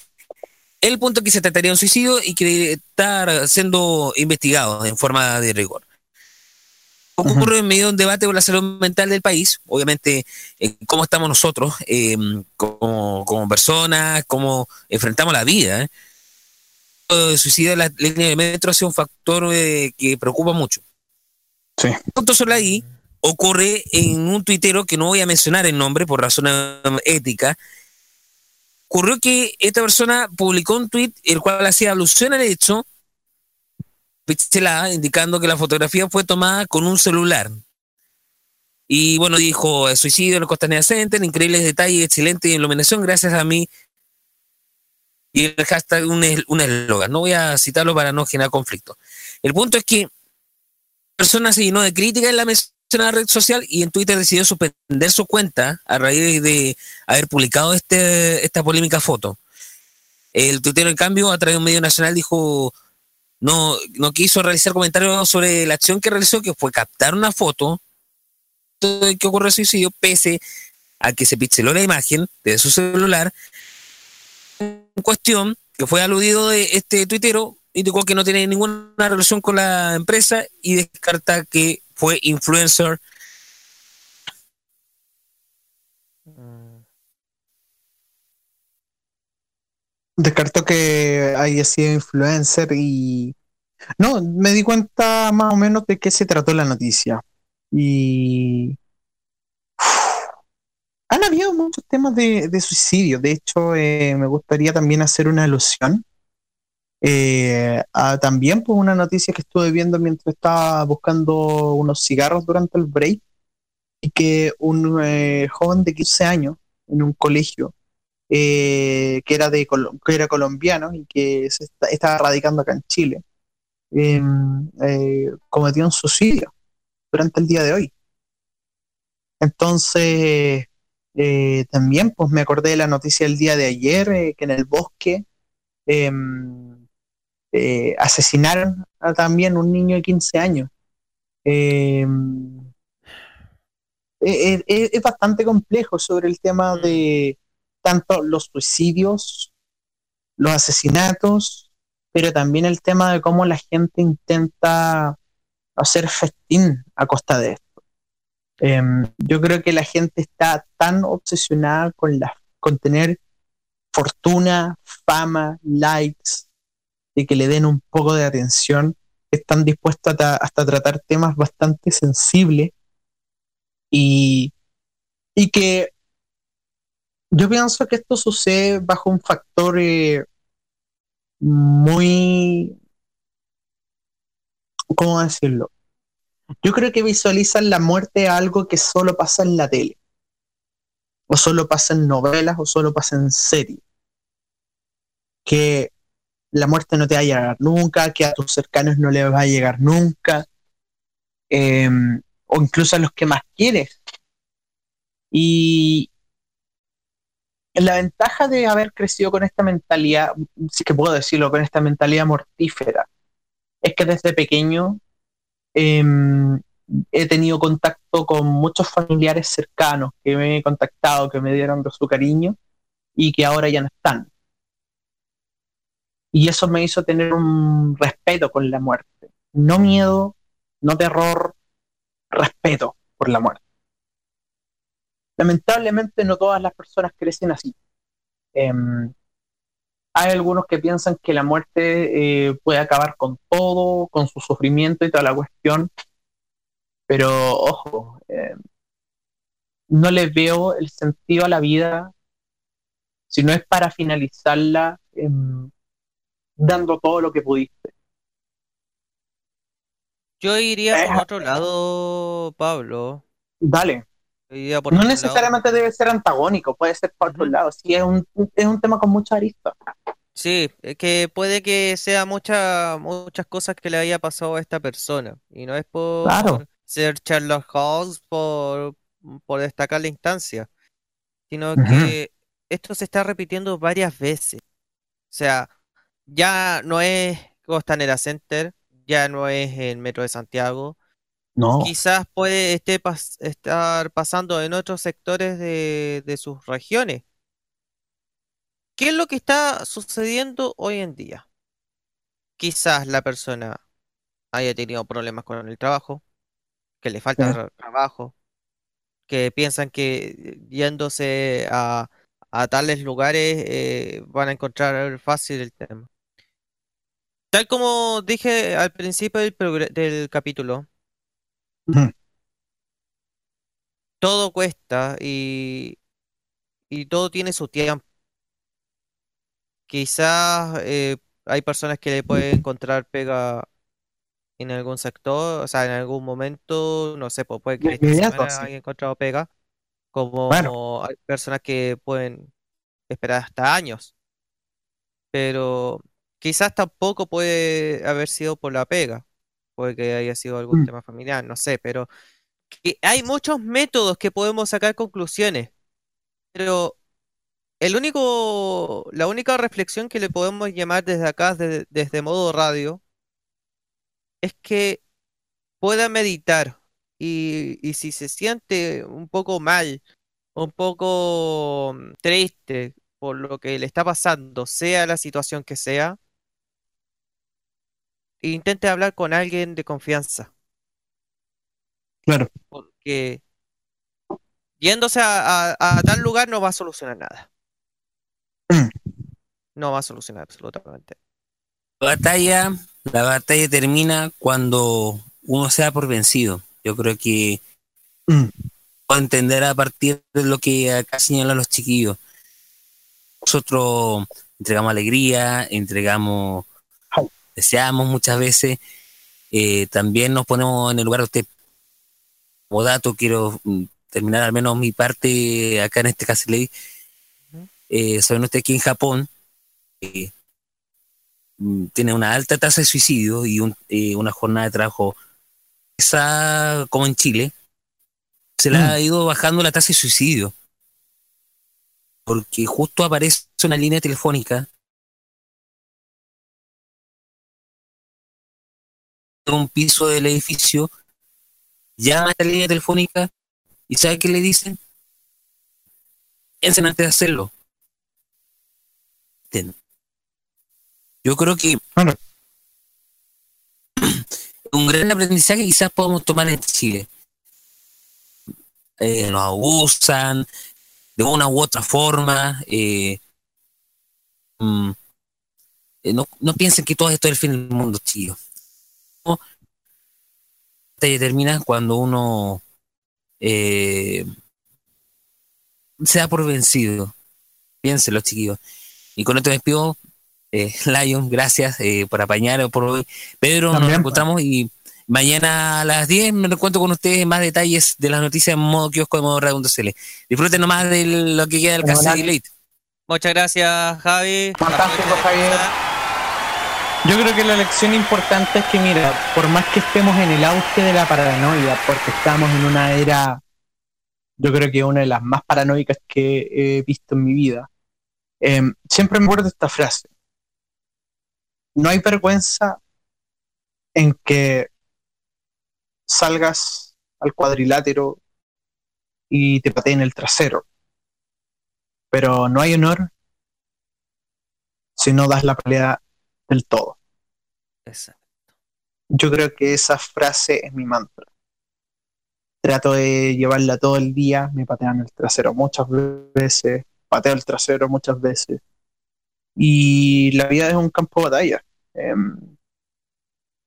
El punto que se trataría de un suicidio y que está siendo investigado en forma de rigor. Ocurre en medio de un debate por la salud mental del país, obviamente, eh, cómo estamos nosotros eh, como, como personas, cómo enfrentamos la vida. ¿eh? El suicidio en la línea de metro ha sido un factor eh, que preocupa mucho. Sí. Sobre ahí ocurre en un tuitero que no voy a mencionar el nombre por razones éticas. Ocurrió que esta persona publicó un tuit el cual hacía alusión al hecho pixelada, indicando que la fotografía fue tomada con un celular. Y bueno, dijo, "El suicidio en el Costanera Center, increíbles detalles, excelente iluminación, gracias a mí. Y el hashtag, un es- un eslogan. No voy a citarlo para no generar conflicto. El punto es que la persona se llenó de crítica en la mencionada red social y en Twitter decidió suspender su cuenta a raíz de haber publicado este, esta polémica foto. El tuitero, en cambio, a través de un medio nacional dijo no, no quiso realizar comentarios sobre la acción que realizó, que fue captar una foto de que ocurrió el suicidio, pese a que se pixeló la imagen de su celular. En cuestión, que fue aludido de este tuitero, indicó que no tiene ninguna relación con la empresa y descarta que fue influencer. Descartó que haya sido influencer y... No, me di cuenta más o menos de qué se trató la noticia. Y... Han habido muchos temas de, de suicidio. De hecho, eh, me gustaría también hacer una alusión eh, a también por una noticia que estuve viendo mientras estaba buscando unos cigarros durante el break y que un eh, joven de 15 años en un colegio eh, que era de que era colombiano y que se está- estaba radicando acá en Chile eh, eh, cometió un suicidio durante el día de hoy. Entonces, también pues me acordé de la noticia del día de ayer, que en el bosque eh, eh, asesinaron a también un niño de 15 años. Eh, eh, eh, es bastante complejo sobre el tema de tanto los suicidios, los asesinatos, pero también el tema de cómo la gente intenta hacer festín a costa de esto. Em, yo creo que la gente está tan obsesionada con, la, con tener fortuna, fama, likes, y que le den un poco de atención, están dispuestos a ta- hasta tratar temas bastante sensibles y Y que yo pienso que esto sucede bajo un factor eh, muy, ¿cómo decirlo? Yo creo que visualizan la muerte algo que solo pasa en la tele, o solo pasa en novelas, o solo pasa en series. Que la muerte no te va a llegar nunca, que a tus cercanos no les va a llegar nunca, eh, o incluso a los que más quieres. Y la ventaja de haber crecido con esta mentalidad, sí que puedo decirlo, con esta mentalidad mortífera, es que desde pequeño eh, he tenido contacto con muchos familiares cercanos que me he contactado, que me dieron su cariño y que ahora ya no están. Y eso me hizo tener un respeto con la muerte. No miedo, no terror, respeto por la muerte. Lamentablemente no todas las personas crecen así. Em, hay algunos que piensan que la muerte eh, puede acabar con todo, con su sufrimiento y toda la cuestión, pero ojo, em, no le veo el sentido a la vida si no es para finalizarla em, dando todo lo que pudiste. Yo iría por Eh, otro lado, Pablo. Dale. No necesariamente debe ser antagónico, puede ser por otro lado. Sí, es un, es un tema con mucha arista. Sí, es que puede que sea mucha, muchas cosas que le haya pasado a esta persona. Y no es por Claro. ser Sherlock Holmes, por, por destacar la instancia, sino que esto se está repitiendo varias veces. O sea, ya no es Costanera Center, ya no es el Metro de Santiago. No. Quizás puede esté pas- estar pasando en otros sectores de, de sus regiones. ¿Qué es lo que está sucediendo hoy en día? Quizás la persona haya tenido problemas con el trabajo, que le falta Sí. trabajo, que piensan que yéndose a, a tales lugares eh, van a encontrar fácil el tema. Tal como dije al principio del, capítulo, todo cuesta y, y todo tiene su tiempo. Quizás eh, hay personas que le pueden encontrar pega en algún sector, o sea, en algún momento, no sé, pues puede que De esta inmediato, semana sí. haya encontrado pega, como Bueno. hay personas que pueden esperar hasta años, pero quizás tampoco puede haber sido por la pega, puede que haya sido algún Mm. tema familiar, no sé, pero que hay muchos métodos que podemos sacar conclusiones, pero el único, la única reflexión que le podemos llamar desde acá, desde, desde modo radio, es que pueda meditar y, y si se siente un poco mal, un poco mm, triste por lo que le está pasando, sea la situación que sea, intente hablar con alguien de confianza, Claro. porque yéndose a, a- a tal lugar no va a solucionar nada. Mm. No va a solucionar absolutamente. La batalla, la batalla termina cuando uno se da por vencido. Yo creo que Mm. puedo entender a partir de lo que acá señalan los chiquillos. Nosotros entregamos alegría, entregamos. Deseamos muchas veces. eh, también nos ponemos en el lugar de usted. Como dato, quiero mm, terminar al menos mi parte acá en este caso ley. Eh, saben ustedes que en Japón eh, mm, tiene una alta tasa de suicidio y un- eh, una jornada de trabajo esa como en Chile se le ha ido bajando la tasa de suicidio porque justo aparece una línea telefónica un piso del edificio llama a esta línea telefónica y ¿sabe qué le dicen? Piensen antes de hacerlo. Yo creo que un gran aprendizaje quizás podemos tomar en Chile. Eh, nos abusan de una u otra forma. eh, mm, eh, no, no piensen que todo esto es el fin del mundo, chicos. Te determina cuando uno eh, se da por vencido. Piénselo, chiquillos. Y con esto me despido. Eh, Lion, gracias eh, por apañar por hoy. Pedro, nos También, encontramos y mañana a las 10 me encuentro con ustedes más detalles de las noticias en modo kiosco de modo radio.cl. Disfruten nomás de lo que queda del Late. Muchas gracias, Javi. Fantástico, Javier. Yo creo que la lección importante es que, mira, por más que estemos en el auge de la paranoia, porque estamos en una era, yo creo que una de las más paranoicas que he visto en mi vida, eh, siempre me acuerdo esta frase. No hay vergüenza en que salgas al cuadrilátero y te pateen el trasero, pero no hay honor si no das la pelea del todo. Exacto. Yo creo que esa frase es mi mantra. Trato de llevarla todo el día, me patean el trasero muchas veces, pateo el trasero muchas veces. Y la vida es un campo de batalla. Em,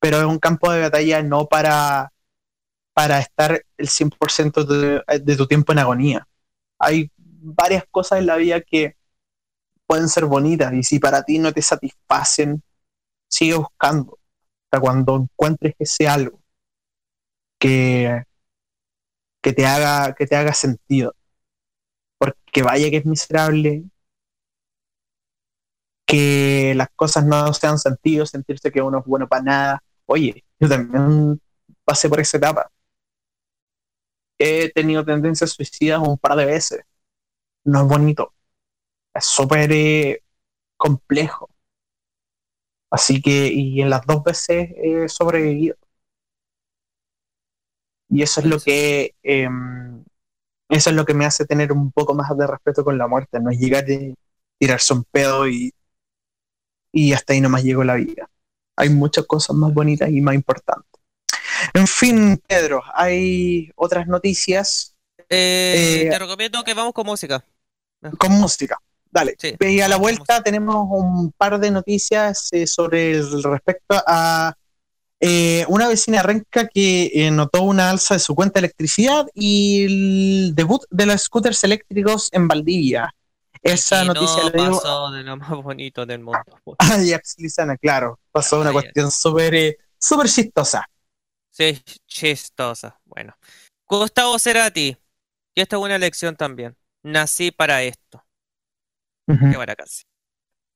pero es un campo de batalla no para, para estar el 100% de, de tu tiempo en agonía. Hay varias cosas en la vida que pueden ser bonitas y si para ti no te satisfacen, sigue buscando hasta cuando encuentres ese algo que, que, te haga, que te haga sentido. Porque vaya que es miserable que las cosas no sean sentido, sentirse que uno es bueno para nada. Oye, yo también pasé por esa etapa. He tenido tendencias suicidas un par de veces. No es bonito. Es súper eh, complejo. Así que, y en las dos veces he sobrevivido. Y eso es lo que eh, eso es lo que me hace tener un poco más de respeto con la muerte, no es llegar y tirarse un pedo y, y hasta ahí nomás llegó la vida. Hay muchas cosas más bonitas y más importantes. En fin, Pedro, hay otras noticias Eh, Eh, te recomiendo que vamos con música. con música. Dale. Sí, y a la vuelta tenemos un par de noticias eh, sobre el respecto a eh, una vecina renca que eh, notó una alza de su cuenta de electricidad y el debut de los scooters eléctricos en Valdivia. Esa Y noticia no la digo pasó de lo más bonito del mundo. a Jax Lizana, claro. Pasó una Ay, ay. cuestión súper súper chistosa. Sí, chistosa. Bueno. Gustavo Cerati. Y esta es una lección también. Nací para esto. Ujú. Qué buena canción.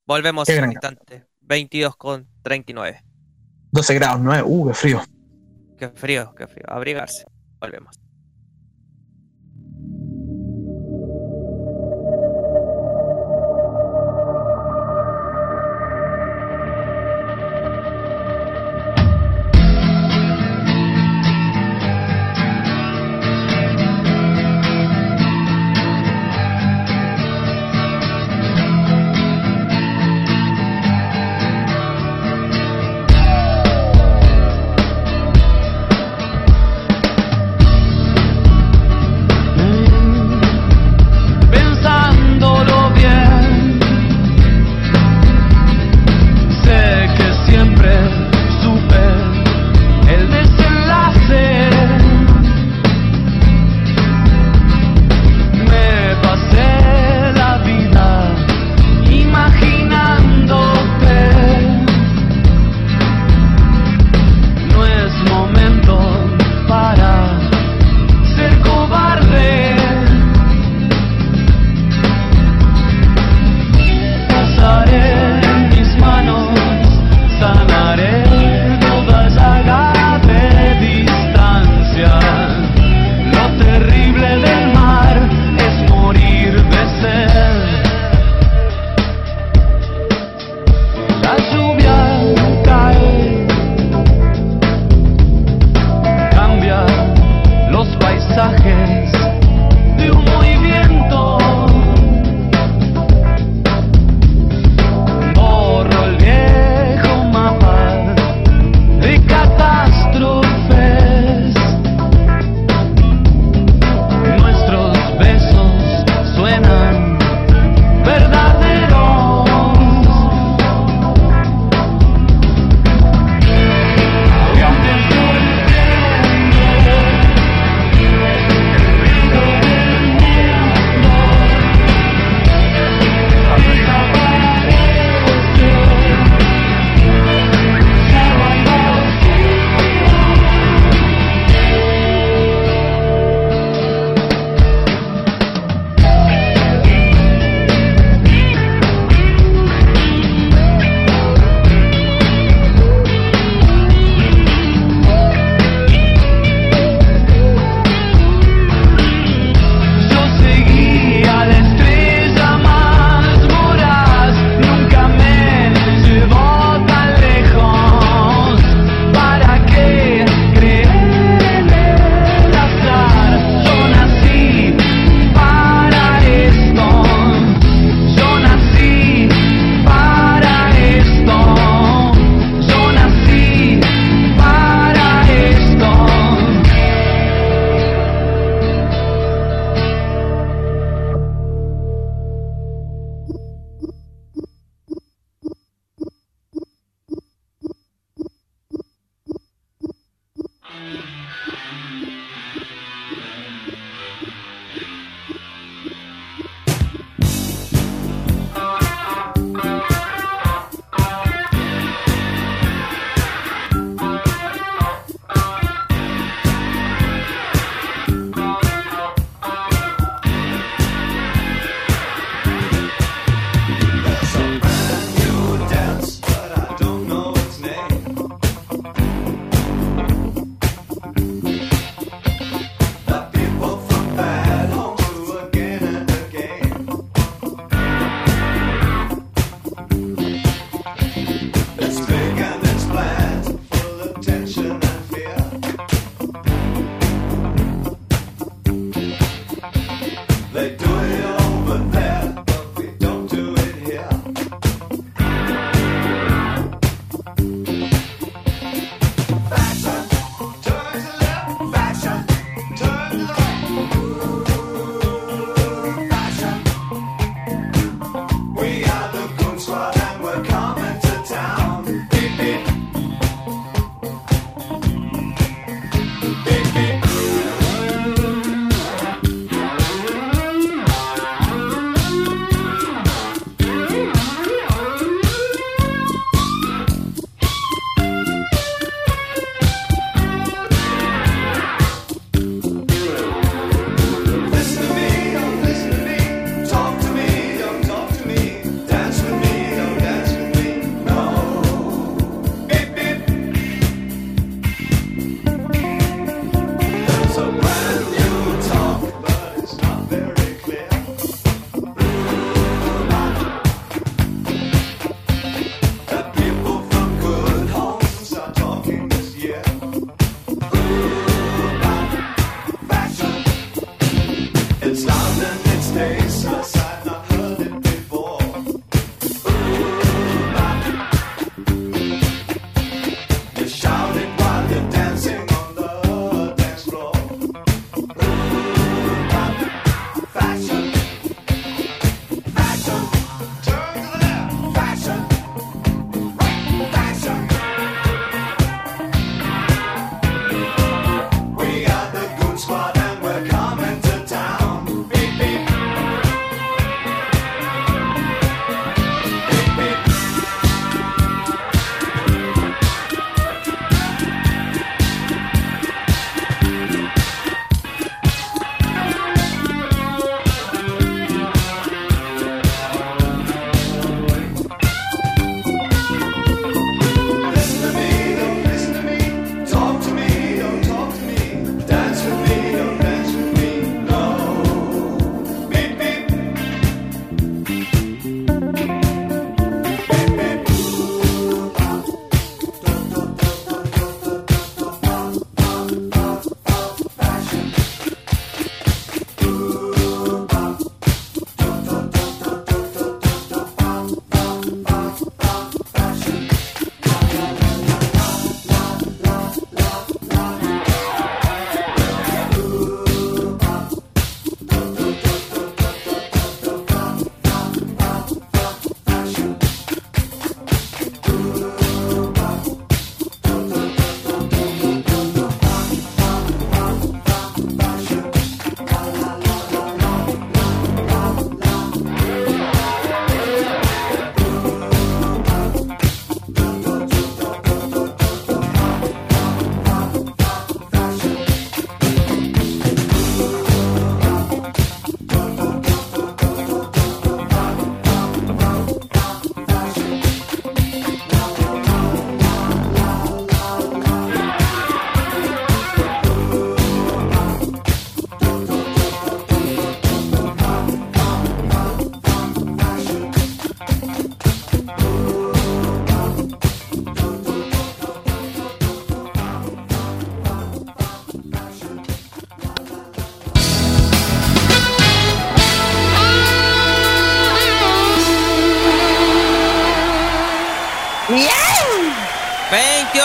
Volvemos en un instante. 22 con 39. 12 grados, 9. Uh, qué frío. Qué frío, qué frío. Abrigarse. Volvemos.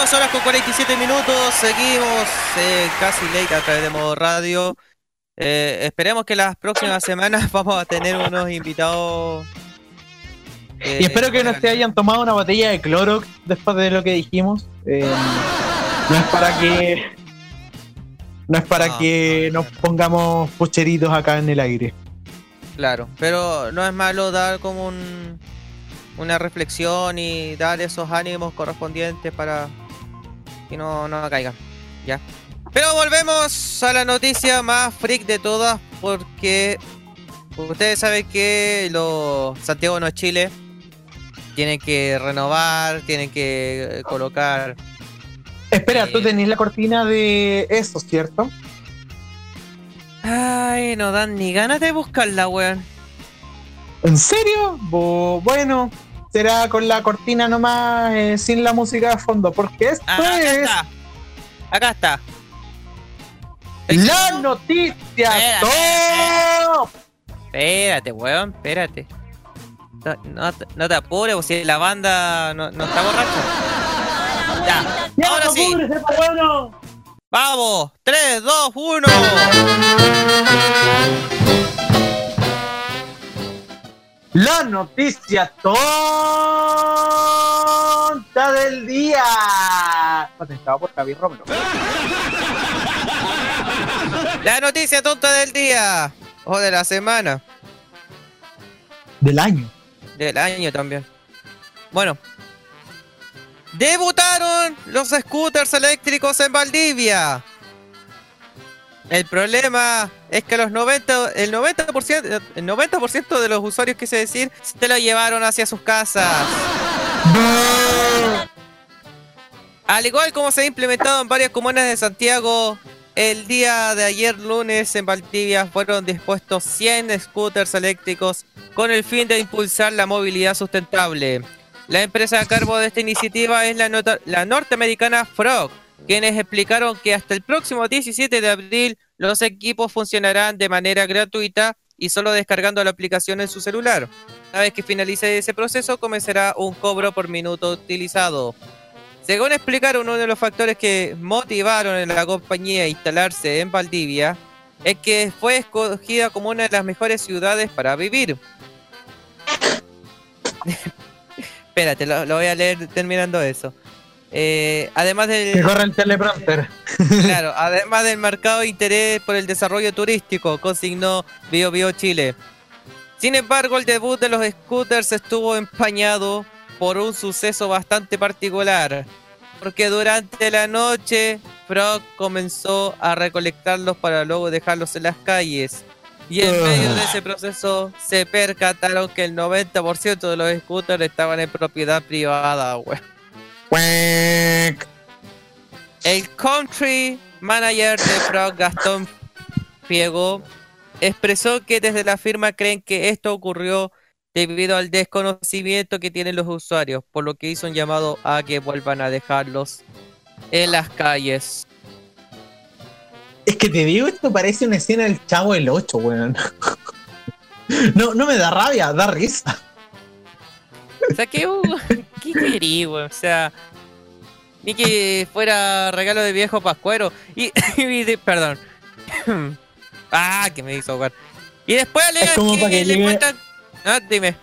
22 horas con 47 minutos, seguimos eh, casi late a través de modo radio. Eh, esperemos que las próximas semanas vamos a tener unos invitados. eh, Y espero que no se hayan tomado una botella de Clorox después de lo que dijimos. Eh, no es para que. No es para No, que no, nos pongamos pucheritos acá en el aire. Claro, pero no es malo dar como un, una reflexión y dar esos ánimos correspondientes para que no, no caigan. Ya. Pero volvemos a la noticia más freak de todas porque ustedes saben que los Santiago no Chile tienen que renovar, tienen que eh, colocar Espera, Sí. tú tenés la cortina de eso, ¿cierto? Ay, no dan ni ganas de buscarla, weón. ¿En serio? Bo- bueno, será con la cortina nomás, eh, sin la música de fondo, porque esto Ah, acá es está. Acá está. la noticia top. Espérate, weón, espérate. No, no te- apures, pues si la banda no, no está borracha. Ya, ahora sí. Vamos, 3, 2, 1. La noticia tonta del día. Patentado por Javier Romero. La noticia tonta del día. O de la semana. Del año. Del año también. Bueno. Debutaron los scooters eléctricos en Valdivia. El problema es que los 90, el 90%, el 90% de los usuarios, quise decir, se lo llevaron hacia sus casas. Al igual como se ha implementado en varias comunas de Santiago, el día de ayer lunes en Valdivia fueron dispuestos 100 scooters eléctricos con el fin de impulsar la movilidad sustentable. La empresa a cargo de esta iniciativa es la, la norteamericana Frog, quienes explicaron que hasta el próximo 17 de abril los equipos funcionarán de manera gratuita y solo descargando la aplicación en su celular. Una vez que finalice ese proceso comenzará un cobro por minuto utilizado. Según explicaron, uno de los factores que motivaron a la compañía a instalarse en Valdivia es que fue escogida como una de las mejores ciudades para vivir. Espérate, lo, lo voy a leer terminando eso. Eh, además Que del, corre el teleprompter. claro, además del marcado interés por el desarrollo turístico, consignó Bio Bio Chile. Sin embargo, el debut de los scooters estuvo empañado por un suceso bastante particular, porque durante la noche Frog comenzó a recolectarlos para luego dejarlos en las calles. Y en medio de ese proceso se percataron que el 90% de los scooters estaban en propiedad privada, weón. Cuec. El country manager de Frog, Gastón Fiego, expresó que desde la firma creen que esto ocurrió debido al desconocimiento que tienen los usuarios, por lo que hizo un llamado a que vuelvan a dejarlos en las calles. Es que te digo, esto parece una escena del Chavo del 8, weón. No, no me da rabia, da risa. O sea, ¿qué, qué querí, weón? O sea, ni que fuera regalo de viejo pascuero. Y, y de- perdón. ah, que me hizo ahogar. Y después alegan como que, para que le llegue- cuentan. Ah, dime.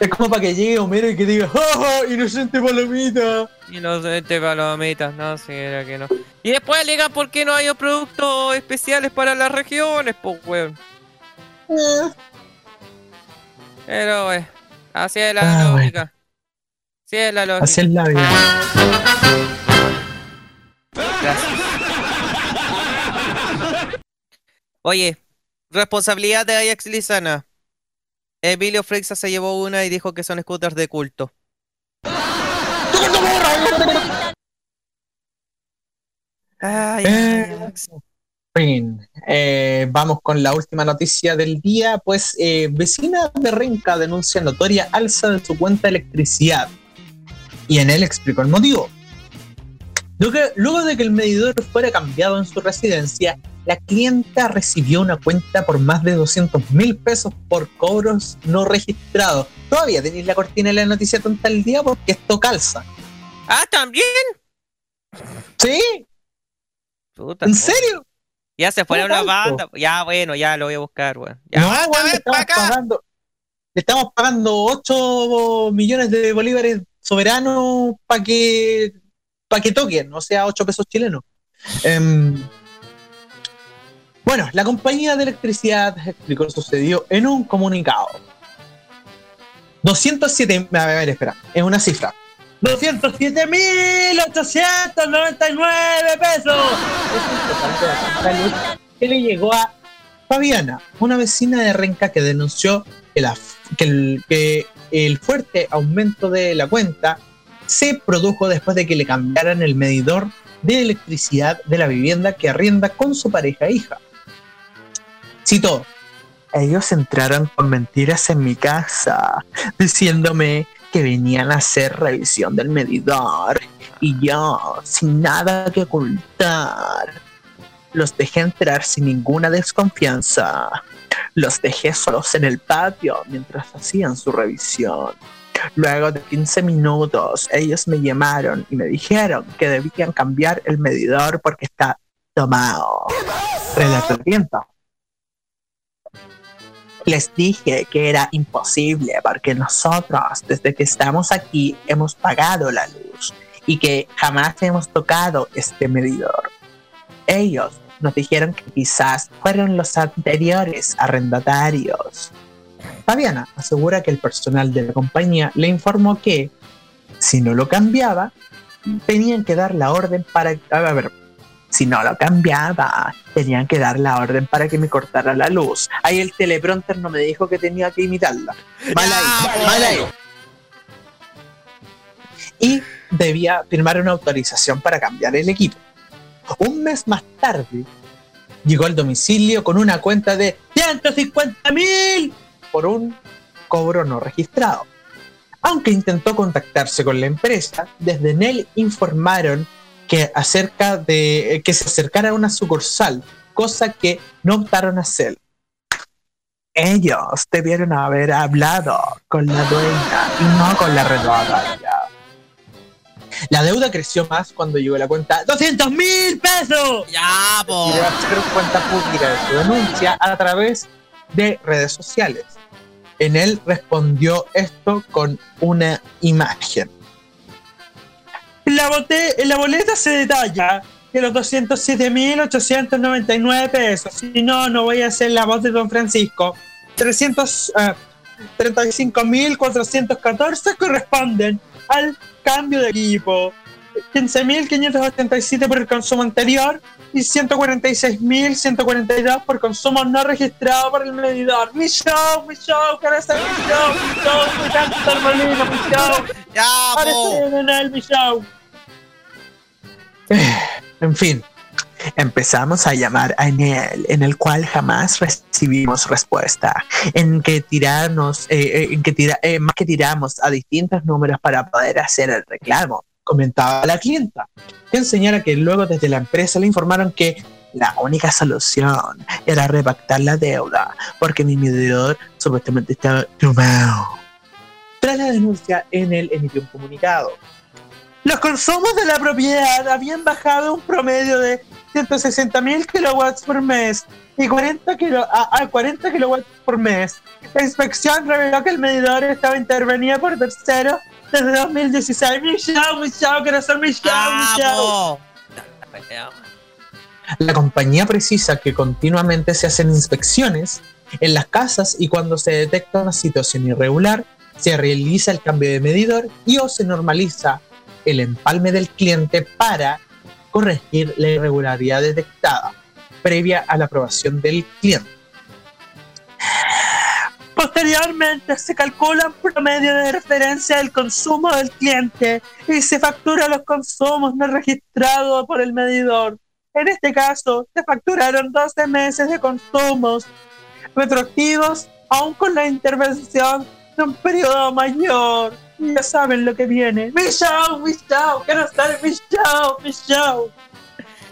Es como para que llegue Homero y que diga, ¡Ja, ja, inocente palomita! Inocente palomitas, no, sí, era que no. Y después alegan por qué no hay productos especiales para las regiones, pues, weón. Eh, Pero, weón, así es la Ah, lógica. Así es la lógica. Así es la vida. Gracias. Oye, responsabilidad de Ajax Lizana. Emilio Freixa se llevó una y dijo que son scooters de culto. Ay, Eh, Ajax. Fin. Eh, vamos con la última noticia del día, pues eh, vecina de Renca denuncia notoria alza de su cuenta de electricidad. Y en él explicó el motivo. Luego, de que el medidor fuera cambiado en su residencia, la clienta recibió una cuenta por más de 200 mil pesos por cobros no registrados. Todavía tenéis la cortina de la noticia tonta del día porque esto calza. Ah, también. ¿Sí? Puta, ¿En serio? Ya se fueron No la tanto. banda. Ya, bueno, ya lo voy a buscar, weón. Ya, no, weón, le ven pa' estamos acá. pagando. Le estamos pagando 8 millones de bolívares soberanos para que para que toquen, o sea, 8 pesos chilenos. Em, bueno, la compañía de electricidad explicó lo sucedido en un comunicado. 207, a ver, espera, es una cifra. 207.899 pesos. Que le llegó a Fabiana, una vecina de Renca que denunció que, la- que el, que el fuerte aumento de la cuenta se produjo después de que le cambiaran el medidor de electricidad de la vivienda que arrienda con su pareja e hija. Cito, ellos entraron con mentiras en mi casa, diciéndome venían a hacer revisión del medidor y yo, sin nada que ocultar, los dejé entrar sin ninguna desconfianza. Los dejé solos en el patio mientras hacían su revisión. Luego de 15 minutos, ellos me llamaron y me dijeron que debían cambiar el medidor porque está tomado. Relato el viento. Les dije que era imposible porque nosotros, desde que estamos aquí, hemos pagado la luz y que jamás hemos tocado este medidor. Ellos nos dijeron que quizás fueron los anteriores arrendatarios. Fabiana asegura que el personal de la compañía le informó que, si no lo cambiaba, tenían que dar la orden para... A si no lo cambiaba, tenían que dar la orden para que me cortara la luz. Ahí el teleprompter no me dijo que tenía que imitarla. Mal ahí, mal ahí. Y debía firmar una autorización para cambiar el equipo. Un mes más tarde, llegó al domicilio con una cuenta de 150 mil por un cobro no registrado. Aunque intentó contactarse con la empresa, desde NEL informaron que, acerca de, que se acercara a una sucursal, cosa que no optaron a hacer. Ellos debieron haber hablado con la dueña y no con la arrendataria. La deuda creció más cuando llegó la cuenta 200 mil pesos. Ya, po. Y debe hacer cuenta pública de su denuncia a través de redes sociales. En él respondió esto con una imagen. En la, bote- en la boleta se detalla que los 207.899 pesos, si no, no voy a hacer la voz de Don Francisco, 300, eh, 35.414 corresponden al cambio de equipo, 15.587 por el consumo anterior y 146.142 por consumo no registrado por el medidor. Mi show, mi show, quiero hacer mi show, mi show, mi canto mi show. Ya, Ahora estoy en el mi show. En fin, empezamos a llamar a Enel, en el cual jamás recibimos respuesta, en que tirarnos, eh, eh, en que tira, eh, más que tiramos a distintos números para poder hacer el reclamo, comentaba la clienta, que enseñara que luego desde la empresa le informaron que la única solución era repactar la deuda, porque mi medidor supuestamente estaba tomado. Tras la denuncia, Enel emitió un comunicado los consumos de la propiedad habían bajado un promedio de 160 mil kilowatts por mes y 40, kilo, a, a 40 kilowatts por mes. La inspección reveló que el medidor estaba intervenido por terceros desde 2016. Mi show, mi show, quiero hacer mi show, mi show. La compañía precisa que continuamente se hacen inspecciones en las casas y cuando se detecta una situación irregular, se realiza el cambio de medidor y o se normaliza el empalme del cliente para corregir la irregularidad detectada previa a la aprobación del cliente. Posteriormente se calcula un promedio de referencia del consumo del cliente y se factura los consumos no registrados por el medidor. En este caso, se facturaron 12 meses de consumos retroactivos, aún con la intervención de un periodo mayor. Ya saben lo que viene. Mi show, mi show, quiero estar en mi show, mi show.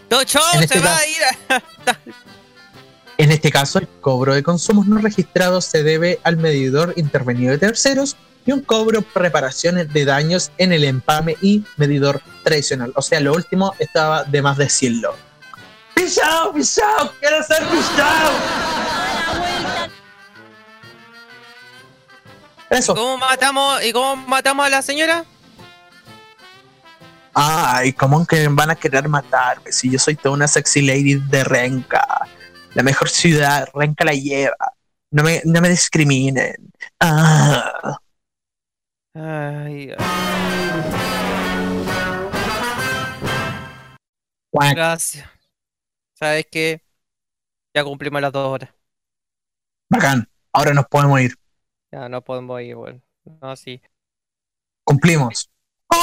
En se este va caso- a ir a... En este caso, el cobro de consumos no registrados se debe al medidor intervenido de terceros y un cobro por reparaciones de daños en el empalme y medidor tradicional. O sea, lo último estaba de más decirlo. ¡Pichao, pichao! ¡Quiero ser pichao! Eso. ¿Cómo matamos, ¿Y cómo matamos a la señora? Ay, ¿cómo que van a querer matarme? Si yo soy toda una sexy lady de Renca. La mejor ciudad, Renca la lleva. No me, no me discriminen. Ah. Ay, ay. Guac. gracias. ¿Sabes qué? Ya cumplimos las dos horas. Bacán. Ahora nos podemos ir. Ya no podemos ir, bueno. No, sí. Cumplimos.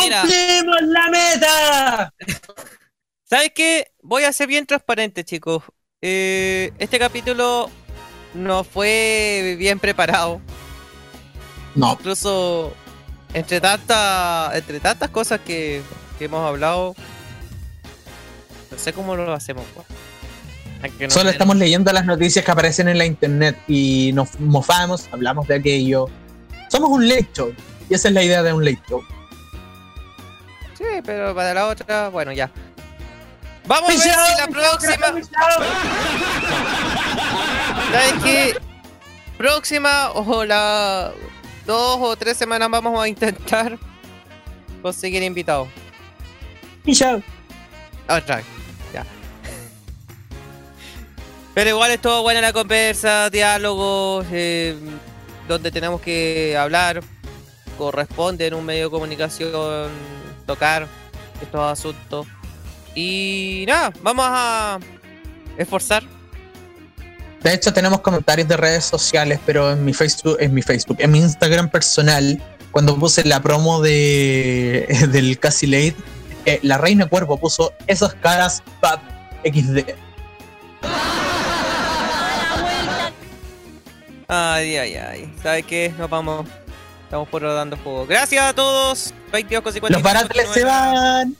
Mira. ¡Cumplimos la meta! ¿Sabes qué? Voy a ser bien transparente, chicos. Eh, este capítulo no fue bien preparado. No. Incluso entre tanta, entre tantas cosas que, que hemos hablado, no sé cómo lo hacemos. pues. No Solo estamos leyendo las noticias que aparecen en la internet y nos mofamos, hablamos de aquello. Somos un late show. Y esa es la idea de un late show. Sí, pero para la otra, bueno, ya. Vamos a ver si la próxima. ¿Sabes qué? Próxima o la dos o tres semanas vamos a intentar conseguir invitados. Otra vez, ya. Pero igual estuvo buena la conversa, diálogos, eh, donde tenemos que hablar, corresponde en un medio de comunicación tocar estos asuntos. Y nada, vamos a esforzar. De hecho, tenemos comentarios de redes sociales, pero en mi Facebook, en mi Facebook, en mi Instagram personal, cuando puse la promo de del Casi Late, eh, la Reina Cuervo puso esas caras pap XD. Ay, ay, ay. ¿Sabes qué? Nos vamos. Estamos por dando juego. Gracias a todos. 22 con 55, Los baratiles se van.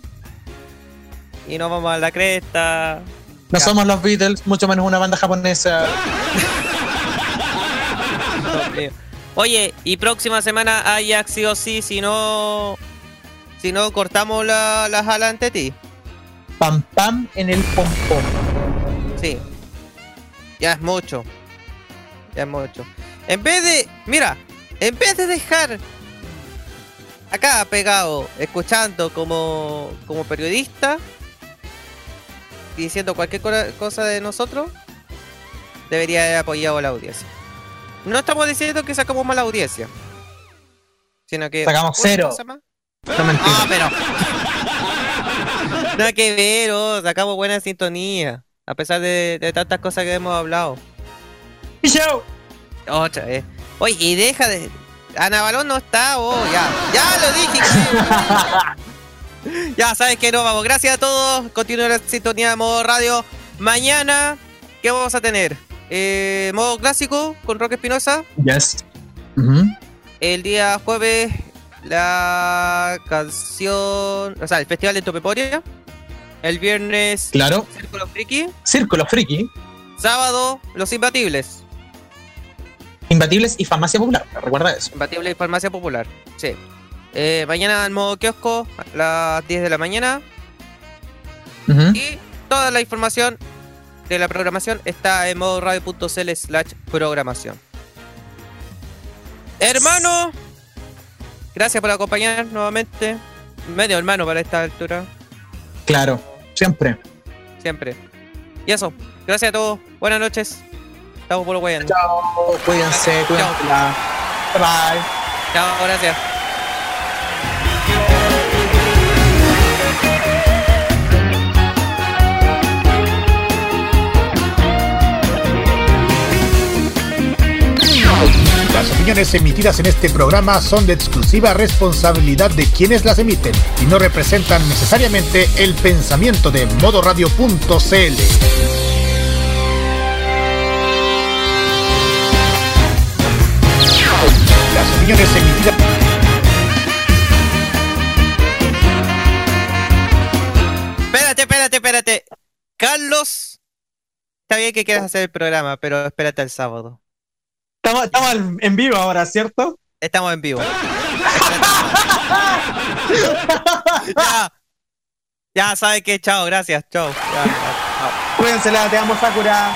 Y nos vamos a la cresta. No Ya. somos los Beatles, mucho menos una banda japonesa. Oye, y próxima semana Ajax sí o sí, si no. Si no cortamos la- las alas ante ti. Pam pam en el pom pom. Sí. Ya es mucho. Ya es mucho. En vez de. Mira, en vez de dejar acá pegado, escuchando como, como periodista, diciendo cualquier cosa de nosotros, debería haber apoyado a la audiencia. No estamos diciendo que sacamos mala audiencia, sino que. Sacamos cero. No mentira. Ah, pero. Nada que ver, oh, sacamos buena sintonía. A pesar de, de tantas cosas que hemos hablado. Otra vez. Oye, y deja de. Ana Balón no está, oh, ya. Ya lo dije. que- ya sabes que no vamos. Gracias a todos. Continúa la sintonía de modo radio. Mañana, ¿qué vamos a tener? Eh, modo clásico con Roque Espinosa. Yes. El día jueves, la canción. O sea, el festival de Topeporia. El viernes, Claro. Círculo Friki. Círculo Friki, Sábado, Los Imbatibles. Imbatibles y Farmacia Popular. Recuerda eso. Imbatible y Farmacia Popular. Sí. Eh, mañana en modo kiosco, a las 10 de la mañana. Y toda la información de la programación está en modo radio.cl slash programación. Hermano, gracias por acompañar nuevamente. Medio hermano para esta altura, Claro. Siempre. siempre. Y eso, gracias a todos. Buenas noches. Estamos por lo bueno. Chao. Cuídense. Cuídense. Bye bye. Chao, gracias. Las opiniones emitidas en este programa son de exclusiva responsabilidad de quienes las emiten y no representan necesariamente el pensamiento de modoradio.cl. opiniones emitidas Espérate, espérate, espérate. Carlos, está bien que quieras hacer el programa, pero espérate el sábado. Estamos, estamos en vivo ahora, ¿cierto? Estamos en vivo. ya. Ya, ¿sabe qué? Chao, gracias. Chao. Cuídense, la te amo, Sakura.